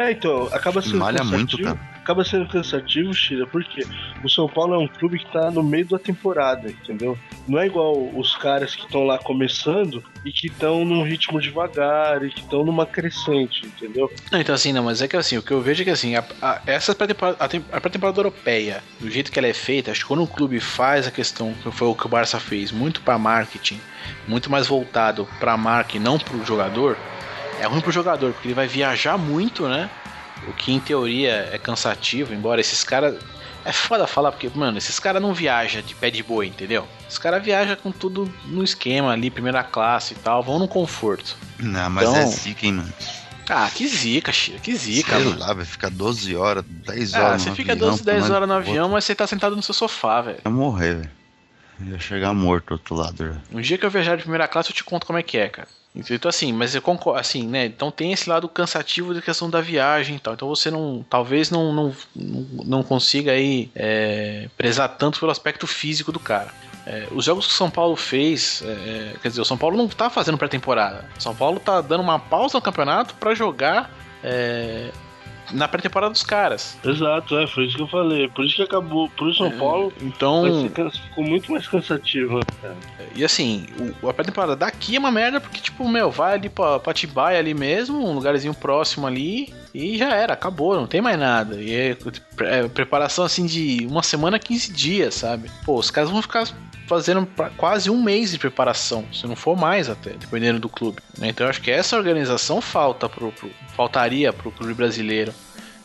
É, então, acaba sendo Malha muito, cara acaba sendo cansativo, Shira, porque o São Paulo é um clube que tá no meio da temporada, entendeu? Não é igual os caras que estão lá começando e que estão num ritmo devagar e que estão numa crescente, entendeu? Não, então assim, não, mas é que assim, o que eu vejo é que assim, a, a, essa pré-temporada, a pré-temporada europeia, do jeito que ela é feita, acho que quando um clube faz a questão, que foi o que o Barça fez, muito para marketing, muito mais voltado para marca e não pro jogador, é ruim pro jogador, porque ele vai viajar muito, né? O que em teoria é cansativo, embora esses caras. É foda falar, porque, mano, esses caras não viajam de pé de boi, entendeu? Os caras viajam com tudo no esquema ali, primeira classe e tal, vão no conforto. Não, mas é então... é zica, hein, mano. Ah, que zica, Chira, que zica. Sei mano. lá, vai ficar 12 horas, 10 horas. Ah, você fica avião, 12, 10 horas no avião, mas você tá sentado no seu sofá, velho. Ia morrer, velho. Ia chegar morto do outro lado. Um dia que eu viajar de primeira classe, eu te conto como é que é, cara. Então assim, mas eu concordo, assim, né? Então tem esse lado cansativo da questão da viagem e tal. Então você não, talvez não, não, não consiga aí é, prezar tanto pelo aspecto físico do cara. É, os jogos que o São Paulo fez, é, é quer dizer, o São Paulo não tá fazendo pré-temporada. São Paulo tá dando uma pausa no campeonato para jogar é, na pré-temporada dos caras. Exato, é, foi isso que eu falei. Por isso que acabou, pro São é, Paulo, então ficou muito mais cansativo. Cara. E assim, o, a pré-temporada daqui é uma merda porque, tipo, meu, vai ali pra, pra Tibaia ali mesmo, um lugarzinho próximo ali, e já era, acabou, não tem mais nada. E é, é preparação assim de uma semana, 15 dias, sabe? Pô, os caras vão ficar fazendo quase um mês de preparação, se não for mais até, dependendo do clube. Né? Então eu acho que essa organização falta pro, pro faltaria pro clube brasileiro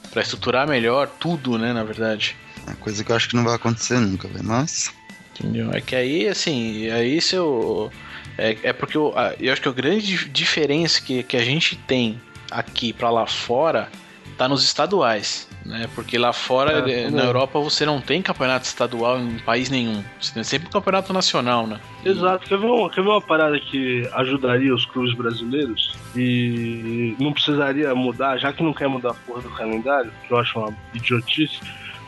para estruturar melhor tudo, né, na verdade. É coisa que eu acho que não vai acontecer nunca, velho, mas... Entendeu? É que aí, assim, aí se eu... É, é porque eu, eu acho que a grande diferença que, que a gente tem aqui para lá fora tá nos estaduais né? Porque lá fora, é, na Europa, você não tem campeonato estadual em país nenhum. Você tem sempre campeonato nacional, né? Exato. Quer ver, uma, quer ver uma parada que ajudaria os clubes brasileiros e não precisaria mudar, já que não quer mudar a porra do calendário, que eu acho uma idiotice,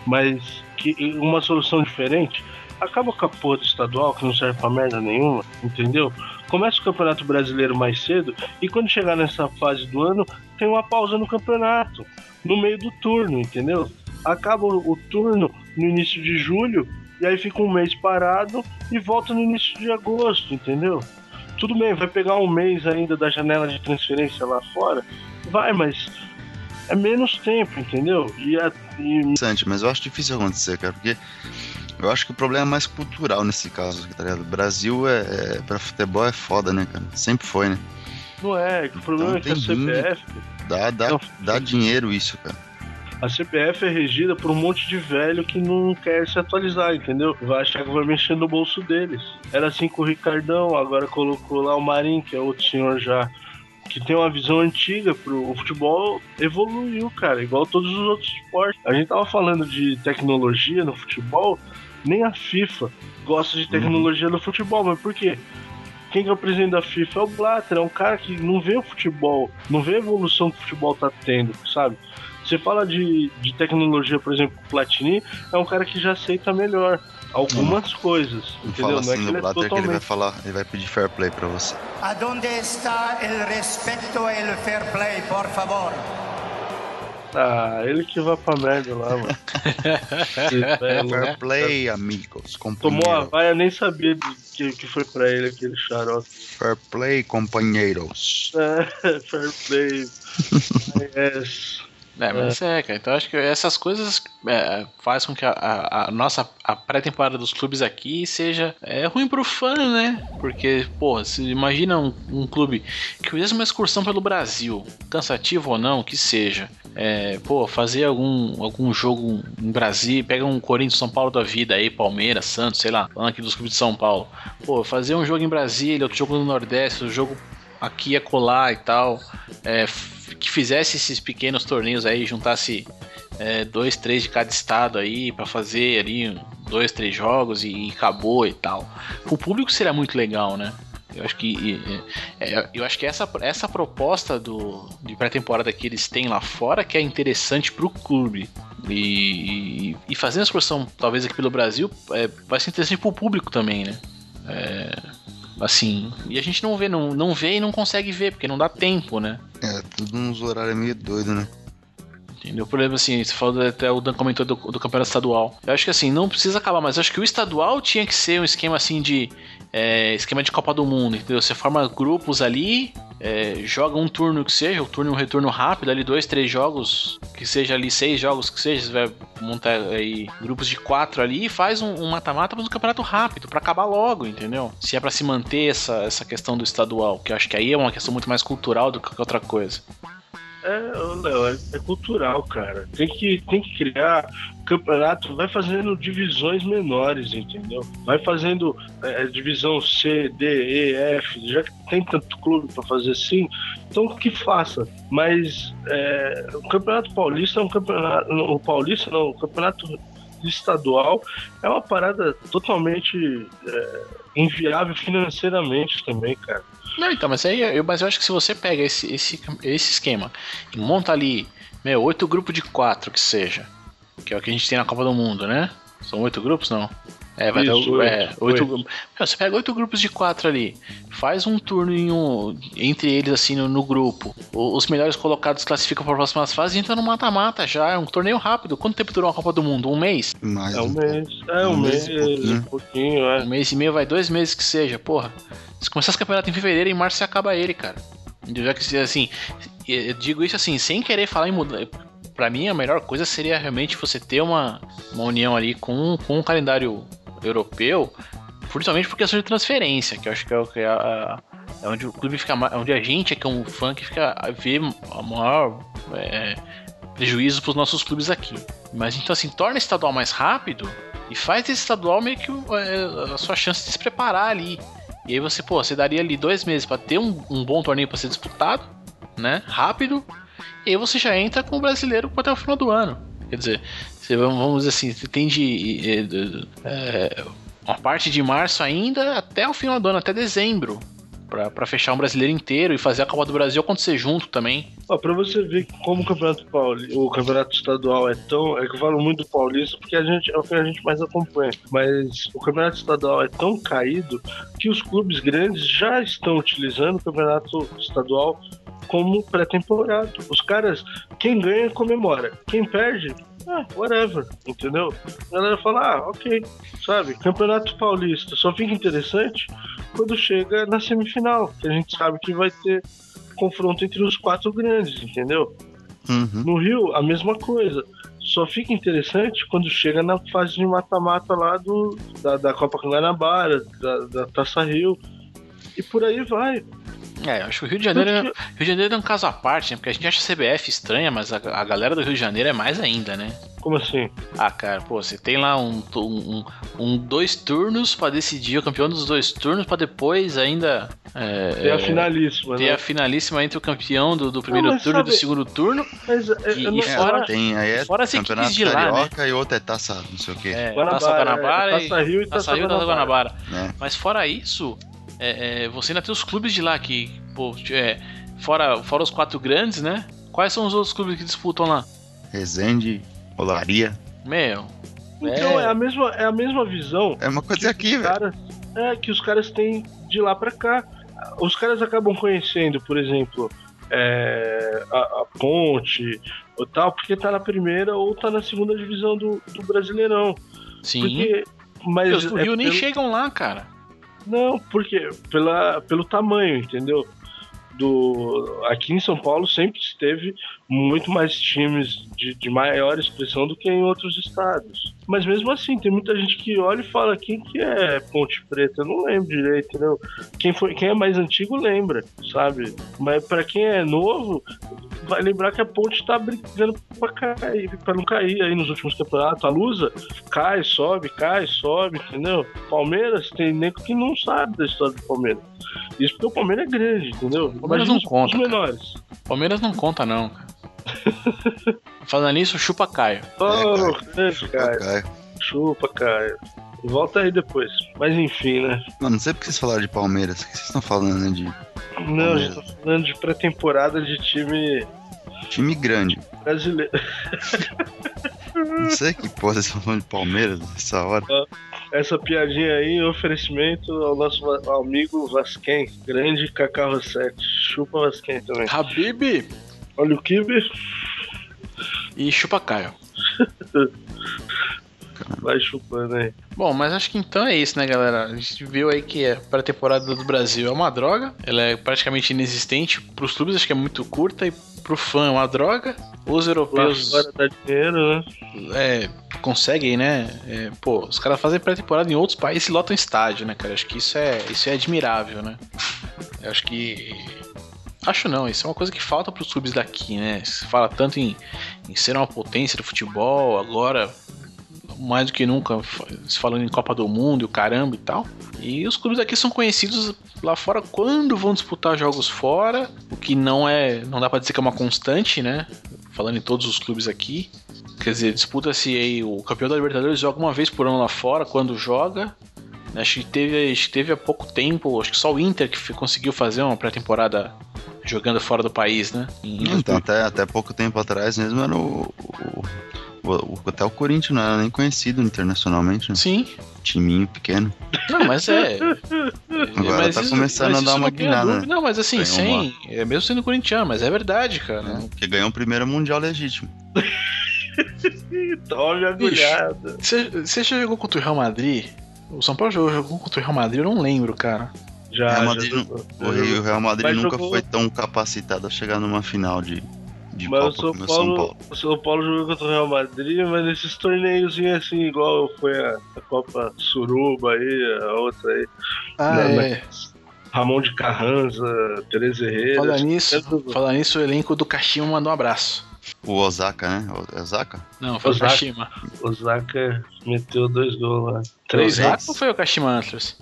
mas que uma solução diferente acaba com a porra do estadual, que não serve pra merda nenhuma, entendeu? Começa o Campeonato Brasileiro mais cedo e quando chegar nessa fase do ano, tem uma pausa no campeonato no meio do turno, entendeu? Acaba o turno no início de julho e aí fica um mês parado e volta no início de agosto, entendeu? Tudo bem, vai pegar um mês ainda da janela de transferência lá fora, vai, mas é menos tempo, entendeu? E, a, e... Interessante, mas eu acho difícil acontecer, cara, porque eu acho que o problema é mais cultural nesse caso, tá ligado? O Brasil é, é para futebol é foda, né, cara? Sempre foi, né? Não é, o problema então, é que a CBF. Dá, dá, não, dá dinheiro isso, cara. A CPF é regida por um monte de velho que não quer se atualizar, entendeu? Vai achar que vai mexer no bolso deles. Era assim com o Ricardão, agora colocou lá o Marim, que é outro senhor já que tem uma visão antiga pro o futebol evoluiu, cara, igual todos os outros esportes. A gente tava falando de tecnologia no futebol, nem a FIFA gosta de tecnologia uhum. no futebol, mas por quê? Quem que é o presidente da FIFA é o Blatter, é um cara que não vê o futebol, não vê a evolução que o futebol tá tendo, sabe? Você fala de, de tecnologia, por exemplo, o Platini é um cara que já aceita melhor algumas hum. coisas, não entendeu? Fala assim não é que ele, é totalmente... que ele vai falar, ele vai pedir fair play para você. Aonde está o respeito e o fair play, por favor? Ah, ele que vai pra merda lá, mano. Fair play, amigos. Tomou a vaia, nem sabia que, que foi pra ele aquele xarope. Fair play, companheiros. É, fair play. yes. É, mas é, cara. Então acho que essas coisas é, faz com que a, a, a nossa a pré-temporada dos clubes aqui seja é, ruim pro fã, né? Porque, pô, se imagina um, um clube que fizesse uma excursão pelo Brasil, cansativo ou não, que seja. É, pô, fazer algum, algum jogo em Brasil, pega um Corinthians São Paulo da vida aí, Palmeiras, Santos, sei lá, falando aqui dos clubes de São Paulo. Pô, fazer um jogo em Brasília, outro jogo no Nordeste, um jogo aqui a colar e tal. É, que fizesse esses pequenos torneios aí, juntasse é, dois, três de cada estado aí para fazer ali dois, três jogos e, e, acabou e tal. O público seria muito legal, né? Eu acho que é, eu acho que essa, essa proposta do, de pré-temporada que eles têm lá fora que é interessante pro clube. E, e fazendo a excursão, talvez aqui pelo Brasil, é, vai ser interessante pro público também, né? É, assim, e a gente não vê, não, não vê e não consegue ver, porque não dá tempo, né? É, tudo nos horários meio doido, né? Entendeu? Por exemplo, assim, você falou até o Dan comentou do, do campeonato estadual. Eu acho que assim, não precisa acabar, mas acho que o estadual tinha que ser um esquema assim de. É, esquema de Copa do Mundo, entendeu? Você forma grupos ali, é, joga um turno que seja, um turno um retorno rápido, ali dois, três jogos, que seja ali seis jogos que seja, você vai montar aí grupos de quatro ali e faz um mata-mata, um mas um campeonato rápido, para acabar logo, entendeu? Se é para se manter essa, essa questão do estadual, que eu acho que aí é uma questão muito mais cultural do que outra coisa. É, Léo, é, é, cultural, cara. Tem que, tem que criar campeonato, vai fazendo divisões menores, entendeu? Vai fazendo é, divisão C, D, E, F, já que tem tanto clube para fazer assim, então que faça. Mas é, o Campeonato Paulista é um campeonato. O Paulista não, o campeonato estadual é uma parada totalmente é, inviável financeiramente também, cara. Não, então, mas aí eu, mas eu acho que se você pega esse, esse, esse esquema e monta ali, meu, oito grupos de quatro que seja, que é o que a gente tem na Copa do Mundo, né? São oito grupos, não? É, vai Isso, dar é, oito, oito. Meu, você pega oito grupos de quatro ali, faz um turno em um, entre eles assim no, no grupo. O, os melhores colocados classificam para as próximas fases e entra no mata-mata já. É um torneio rápido. Quanto tempo durou a Copa do Mundo? Um mês? Mais é um, um mês. É um, um mês, mês um pouquinho, é. Um mês e meio, vai dois meses que seja, porra. Se começar esse campeonato em fevereiro, em março você acaba ele, cara. Já que assim, eu digo isso assim, sem querer falar em mudar. Pra mim, a melhor coisa seria realmente você ter uma, uma união ali com, com um calendário europeu, principalmente por questão de transferência, que eu acho que é, que é, é onde o clube fica onde a gente, que é um fã, que fica a ver a maior é, prejuízo para os nossos clubes aqui. Mas então assim, torna estadual mais rápido e faz esse estadual meio que é, a sua chance de se preparar ali. E aí você, pô, você daria ali dois meses para ter um, um bom torneio para ser disputado, né? Rápido. E aí você já entra com o brasileiro até o final do ano. Quer dizer, vamos dizer assim, você tem de. é, uma parte de março ainda até o final do ano, até dezembro. para fechar um brasileiro inteiro e fazer a Copa do Brasil acontecer junto também. Ó, pra você ver como o Campeonato Paulista, o Campeonato Estadual é tão. É que eu falo muito do Paulista porque a gente, é o que a gente mais acompanha. Mas o Campeonato Estadual é tão caído que os clubes grandes já estão utilizando o Campeonato Estadual como pré-temporada. Os caras, quem ganha comemora, quem perde ah, whatever, entendeu? A galera fala, ah, ok, sabe? Campeonato Paulista só fica interessante quando chega na semifinal, que a gente sabe que vai ter confronto entre os quatro grandes, entendeu? Uhum. No Rio, a mesma coisa. Só fica interessante quando chega na fase de mata-mata lá do, da, da Copa Guanabara, da, da Taça Rio. E por aí vai. É, acho que o Rio de Janeiro, é, Rio de Janeiro é um caso à parte, né? Porque a gente acha a CBF estranha, mas a, a galera do Rio de Janeiro é mais ainda, né? Como assim? Ah, cara, pô, você tem lá um, um, um dois turnos para decidir o campeão dos dois turnos para depois ainda é, ter a finalíssima, ter né? a finalíssima entre o campeão do, do primeiro não, turno sabe, e do segundo turno. Mas, é, e, e fora, tem aí é fora as equipes de lá, né? e outra é taça, não sei o quê. É, Guanabara, taça Guanabara é, taça Rio e taça, taça Rio e taça Guanabara. É. Mas fora isso, é, é, você ainda tem os clubes de lá que, pô, é, fora, fora os quatro grandes, né? Quais são os outros clubes que disputam lá? Resende, Olaria. Meu. Então é, é a, mesma, é a mesma visão. É uma coisa aqui, velho. É, que os caras têm de lá pra cá. Os caras acabam conhecendo, por exemplo, é, a, a, Ponte ou tal, porque tá na primeira ou tá na segunda divisão do, do Brasileirão. Sim. Porque, mas o Rio é nem pelo... chegam lá, cara. Não, porque pela, pelo tamanho, entendeu? Do, aqui em São Paulo sempre esteve muito mais times de, de maior expressão do que em outros estados. Mas mesmo assim, tem muita gente que olha e fala quem que é Ponte Preta, eu não lembro direito, entendeu? Quem, foi, quem é mais antigo lembra, sabe? Mas para quem é novo, vai lembrar que a Ponte tá brigando pra cair, pra não cair aí nos últimos campeonatos. A Lusa cai, sobe, cai, sobe, entendeu? Palmeiras tem nego que não sabe da história do Palmeiras. Isso porque o Palmeiras é grande, entendeu? Palmeiras Imagina não os- conta, Os cara. menores. Palmeiras não conta, não. cara. Falando nisso, chupa Caio. Oh, Caio. grande Chupa, Caio. Caio. Chupa, Caio. Volta aí depois. Mas enfim, né? Não, não sei porque vocês falaram de Palmeiras. O que vocês estão falando, né? De Não, a gente tá falando de pré-temporada de time time grande. brasileiro. Não sei que porra vocês estão falando de Palmeiras nessa hora. Essa piadinha aí, oferecimento ao nosso amigo Vasquem, grande Kaká Rossetti. Chupa Vasquem também. Habib Olha o Kibe, e chupa Caio. vai chupando aí. Bom, mas acho que então é isso, né, galera? A gente viu aí que a pré-temporada do Brasil é uma droga. Ela é praticamente inexistente. Pros clubes acho que é muito curta e pro fã é uma droga. Os Lá europeus fora dá dinheiro, né? é, conseguem, né? É, pô, os caras fazem pré-temporada em outros países e lotam estádio, né, cara? Acho que isso é, isso é admirável, né? Eu acho que. Acho não, isso é uma coisa que falta pros clubes daqui, né? Se fala tanto em, em ser uma potência do futebol, agora mais do que nunca falando em Copa do Mundo e o caramba e tal. E os clubes aqui são conhecidos lá fora quando vão disputar jogos fora, o que não é, não dá pra dizer que é uma constante, né? Falando em todos os clubes aqui. Quer dizer, disputa-se aí o campeão da Libertadores joga uma vez por ano lá fora, quando joga. Acho que teve, acho que teve há pouco tempo, acho que só o Inter que conseguiu fazer uma pré-temporada jogando fora do país, né? Então, até, até pouco tempo atrás mesmo era o, o- o- Até o Corinthians não era nem conhecido internacionalmente, né? Sim. Timinho pequeno. Não, mas é. Agora mas tá começando mas a dar isso uma guinada, dúvida. Não, mas assim, Ganhou sem. É mesmo sendo corintiano, mas é verdade, cara. né? Que ganhou o primeiro Mundial legítimo. Tome agulhada. Você já jogou contra o Real Madrid? O São Paulo jogou, jogou contra o Real Madrid, eu não lembro, cara. Já, Real já Madrid jogou. O Rio- o Real Madrid Mas nunca jogou- foi tão capacitado a chegar numa final de, de Mas o Copa São como o Paulo, São Paulo. o São Paulo jogou contra o Real Madrid, mas nesses torneiozinhos assim, igual foi a, a Copa Suruba aí, a outra aí. Ah, Não, é. Ramon de Carranza, Tereza Herrera. Fala assim, nisso, fala nisso, o elenco do Kashima mandou um abraço. O Osaka, né? O- Osaka? Não, foi Osaka. o Kashima. Osaka meteu dois gols lá. Três Osaka ou foi o Kashima Antlers?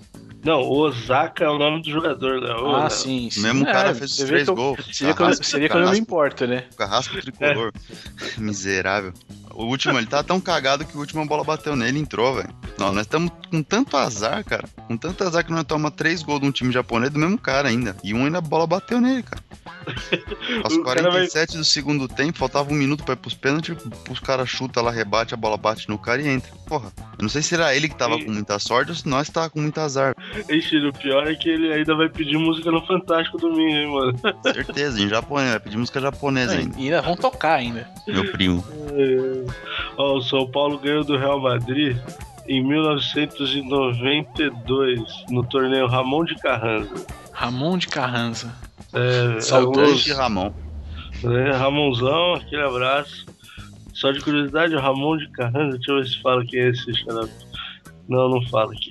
Não, o Osaka é o nome do jogador, né? O- Ah, sim, sim. O mesmo É, cara fez os três gols. Você vê que eu, não me importo, né? Carrasco tricolor. Miserável. O último, ele tá tão cagado que o último a bola bateu nele e entrou, velho. Não, nós estamos com tanto azar, cara. Com tanto azar que nós tomamos três gols de um time japonês do mesmo cara ainda. E um ainda a bola bateu nele, cara. Aos O cara vai- 47 do segundo tempo, faltava um minuto pra ir pros pênaltis, os caras chutam lá, rebate, a bola bate no cara e entra. Porra, eu não sei se era ele que tava Sim. com muita sorte ou se nós tava com muito azar. Ixi, o pior é que ele ainda vai pedir música no Fantástico domingo, hein, mano. Certeza, em japonês, vai pedir música japonesa ainda. E ainda vão tocar ainda. Meu primo. É. Ó, o São Paulo ganhou do Real Madrid em 1992, no torneio Ramon de Carranza. Ramon de Carranza. É. Ixi, Ramon. É, Ramonzão, aquele abraço. Só de curiosidade, o Ramon de Carranza, deixa eu ver se fala quem é esse xarope. Não, não fala aqui.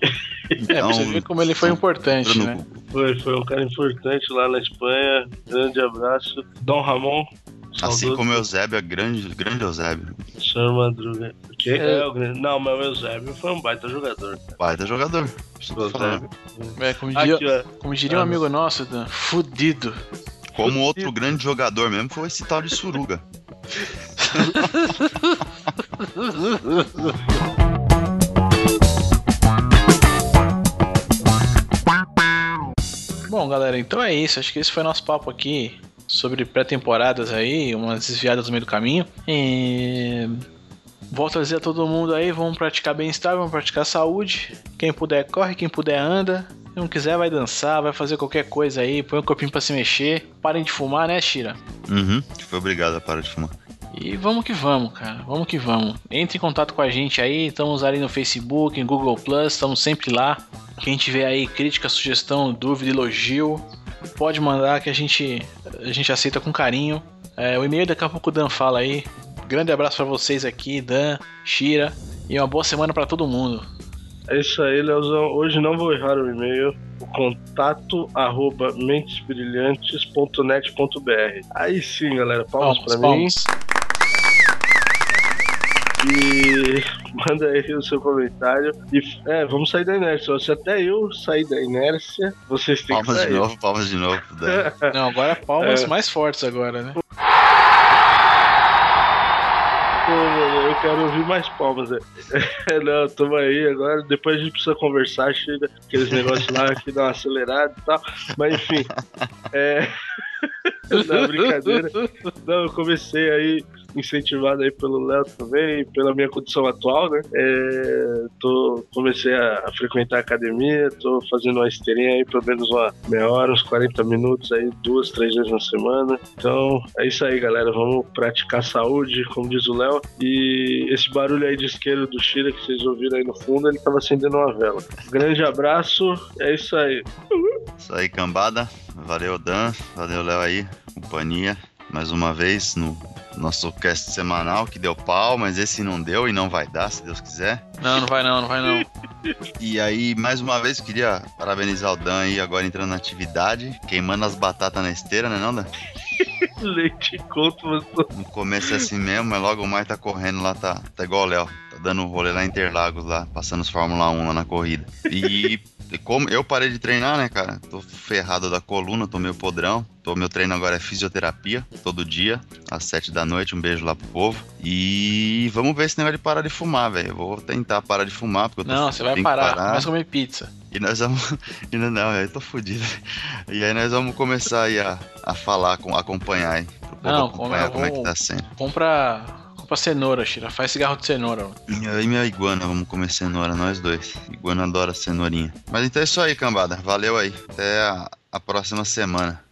É, pra você ver como ele foi importante, né? Foi, foi um cara importante lá na Espanha. Grande abraço. Dom Ramon. Assim saudoso como o Eusébio, é grande, grande Eusébio. Senhor Madruga. Que É. é o grande. Não, mas o Eusébio foi um baita jogador. cara. Baita jogador. É, como diria, Aqui, como diria um amigo nosso, Dan, fudido. Como outro grande jogador mesmo foi esse tal de Suruga. Bom, galera, então é isso. Acho que esse foi nosso papo aqui sobre pré-temporadas aí, umas desviadas no meio do caminho. E... Volto a dizer a todo mundo aí, vamos praticar bem-estar, vamos praticar saúde. Quem puder corre, quem puder anda. Quem não quiser vai dançar, vai fazer qualquer coisa aí, põe o corpinho pra se mexer. Parem de fumar, né, Shira? Uhum. Foi obrigado a parar de fumar. E vamos que vamos, cara. Vamos que vamos. Entre em contato com a gente aí. Estamos ali no Facebook, em Google Plus, estamos sempre lá. Quem tiver aí crítica, sugestão, dúvida, elogio, pode mandar que a gente a gente aceita com carinho. É, o e-mail daqui a pouco o Dan fala aí. Grande abraço pra vocês aqui, Dan, Shira. E uma boa semana pra todo mundo. É isso aí, Leozão. Hoje não vou errar o e-mail. O contato arroba mentesbrilhantes.net.br. Aí sim, galera. Palmas, pra mim. E manda aí o seu comentário. E é, vamos sair da inércia. Se até eu sair da inércia, vocês têm Palmas que sair. de novo, palmas de novo. Dan. Não, agora palmas É. mais fortes agora, né? Pô, mano, eu quero ouvir mais palmas. né? Não, tamo aí agora. Depois a gente precisa conversar, chega aqueles negócios lá que dão uma acelerada e tal. Mas enfim. É. Não, brincadeira. Não, eu comecei aí, incentivado aí pelo Léo também, pela minha condição atual, né? É, tô, comecei a, frequentar a academia, tô fazendo uma esteirinha aí pelo menos uma meia hora, uns 40 minutos aí, duas, três vezes na semana. Então, é isso aí, galera. Vamos praticar saúde, como diz o Léo. E esse barulho aí de isqueiro do Shira que vocês ouviram aí no fundo, ele tava acendendo uma vela. Grande abraço, é isso aí. Isso aí, cambada. Valeu, Dan. Valeu, Léo aí. Companhia. Mais uma vez no nosso cast semanal que deu pau, mas esse não deu e não vai dar, se Deus quiser. Não, não vai não, não vai não. E aí, mais uma vez, queria parabenizar o Dan aí, agora entrando na atividade, queimando as batatas na esteira, né não, Dan? Leite conto, tô No começo é assim mesmo, mas logo mais tá correndo lá, tá, tá igual o Léo. Tá dando um rolê lá em Interlagos, lá, passando os Fórmula 1 lá na corrida. E como eu parei de treinar, né, cara? Tô ferrado da coluna, tô meio podrão. Tô, meu treino agora é fisioterapia, todo dia, às 7 da noite. Um beijo lá pro povo. E vamos ver esse negócio de parar de fumar, velho. Eu vou tentar parar de fumar, porque eu tô Não, você vai que parar. Começa a comer pizza. e nós vamos. E não, não, eu tô fudido. E aí nós vamos começar aí a, a falar, com, acompanhar aí. Pro povo Não, acompanhar eu como é que tá sendo. Compra. Compra cenoura, Shira. Faz cigarro de cenoura. Eu e minha iguana, vamos comer cenoura, nós dois. Iguana adora cenourinha. Mas então é isso aí, cambada. Valeu aí. Até a, a próxima semana.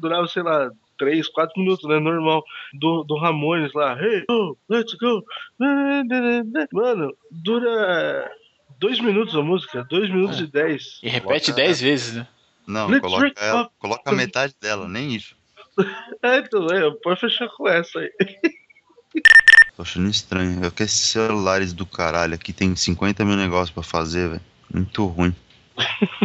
Durava, sei lá, 3, 4 minutos, né? Normal. Do, do Ramones lá. Hey, oh, let's go. Mano, dura 2 minutos a música. 2 minutos É. e 10. E repete Coloca- 10 vezes, né? Não, Let's coloca, ela, coloca a metade dela, nem isso. É, então, é, pode fechar com essa aí. Tô achando estranho. Eu que esses celulares do caralho aqui tem 50 mil negócios pra fazer, velho. Muito ruim.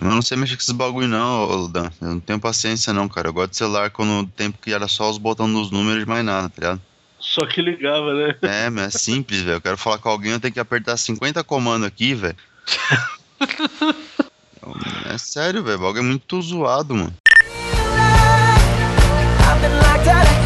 Eu não sei mexer com esses bagulho não, ô, Dan. Eu não tenho paciência não, cara. Eu gosto de celular quando o tempo que era só os botões dos números e mais nada, tá ligado? Só que ligava, né? É, mas é simples, velho. Eu quero falar com alguém, eu tenho que apertar 50 comandos aqui, velho. É sério, velho. O bagulho é muito zoado, mano. I've been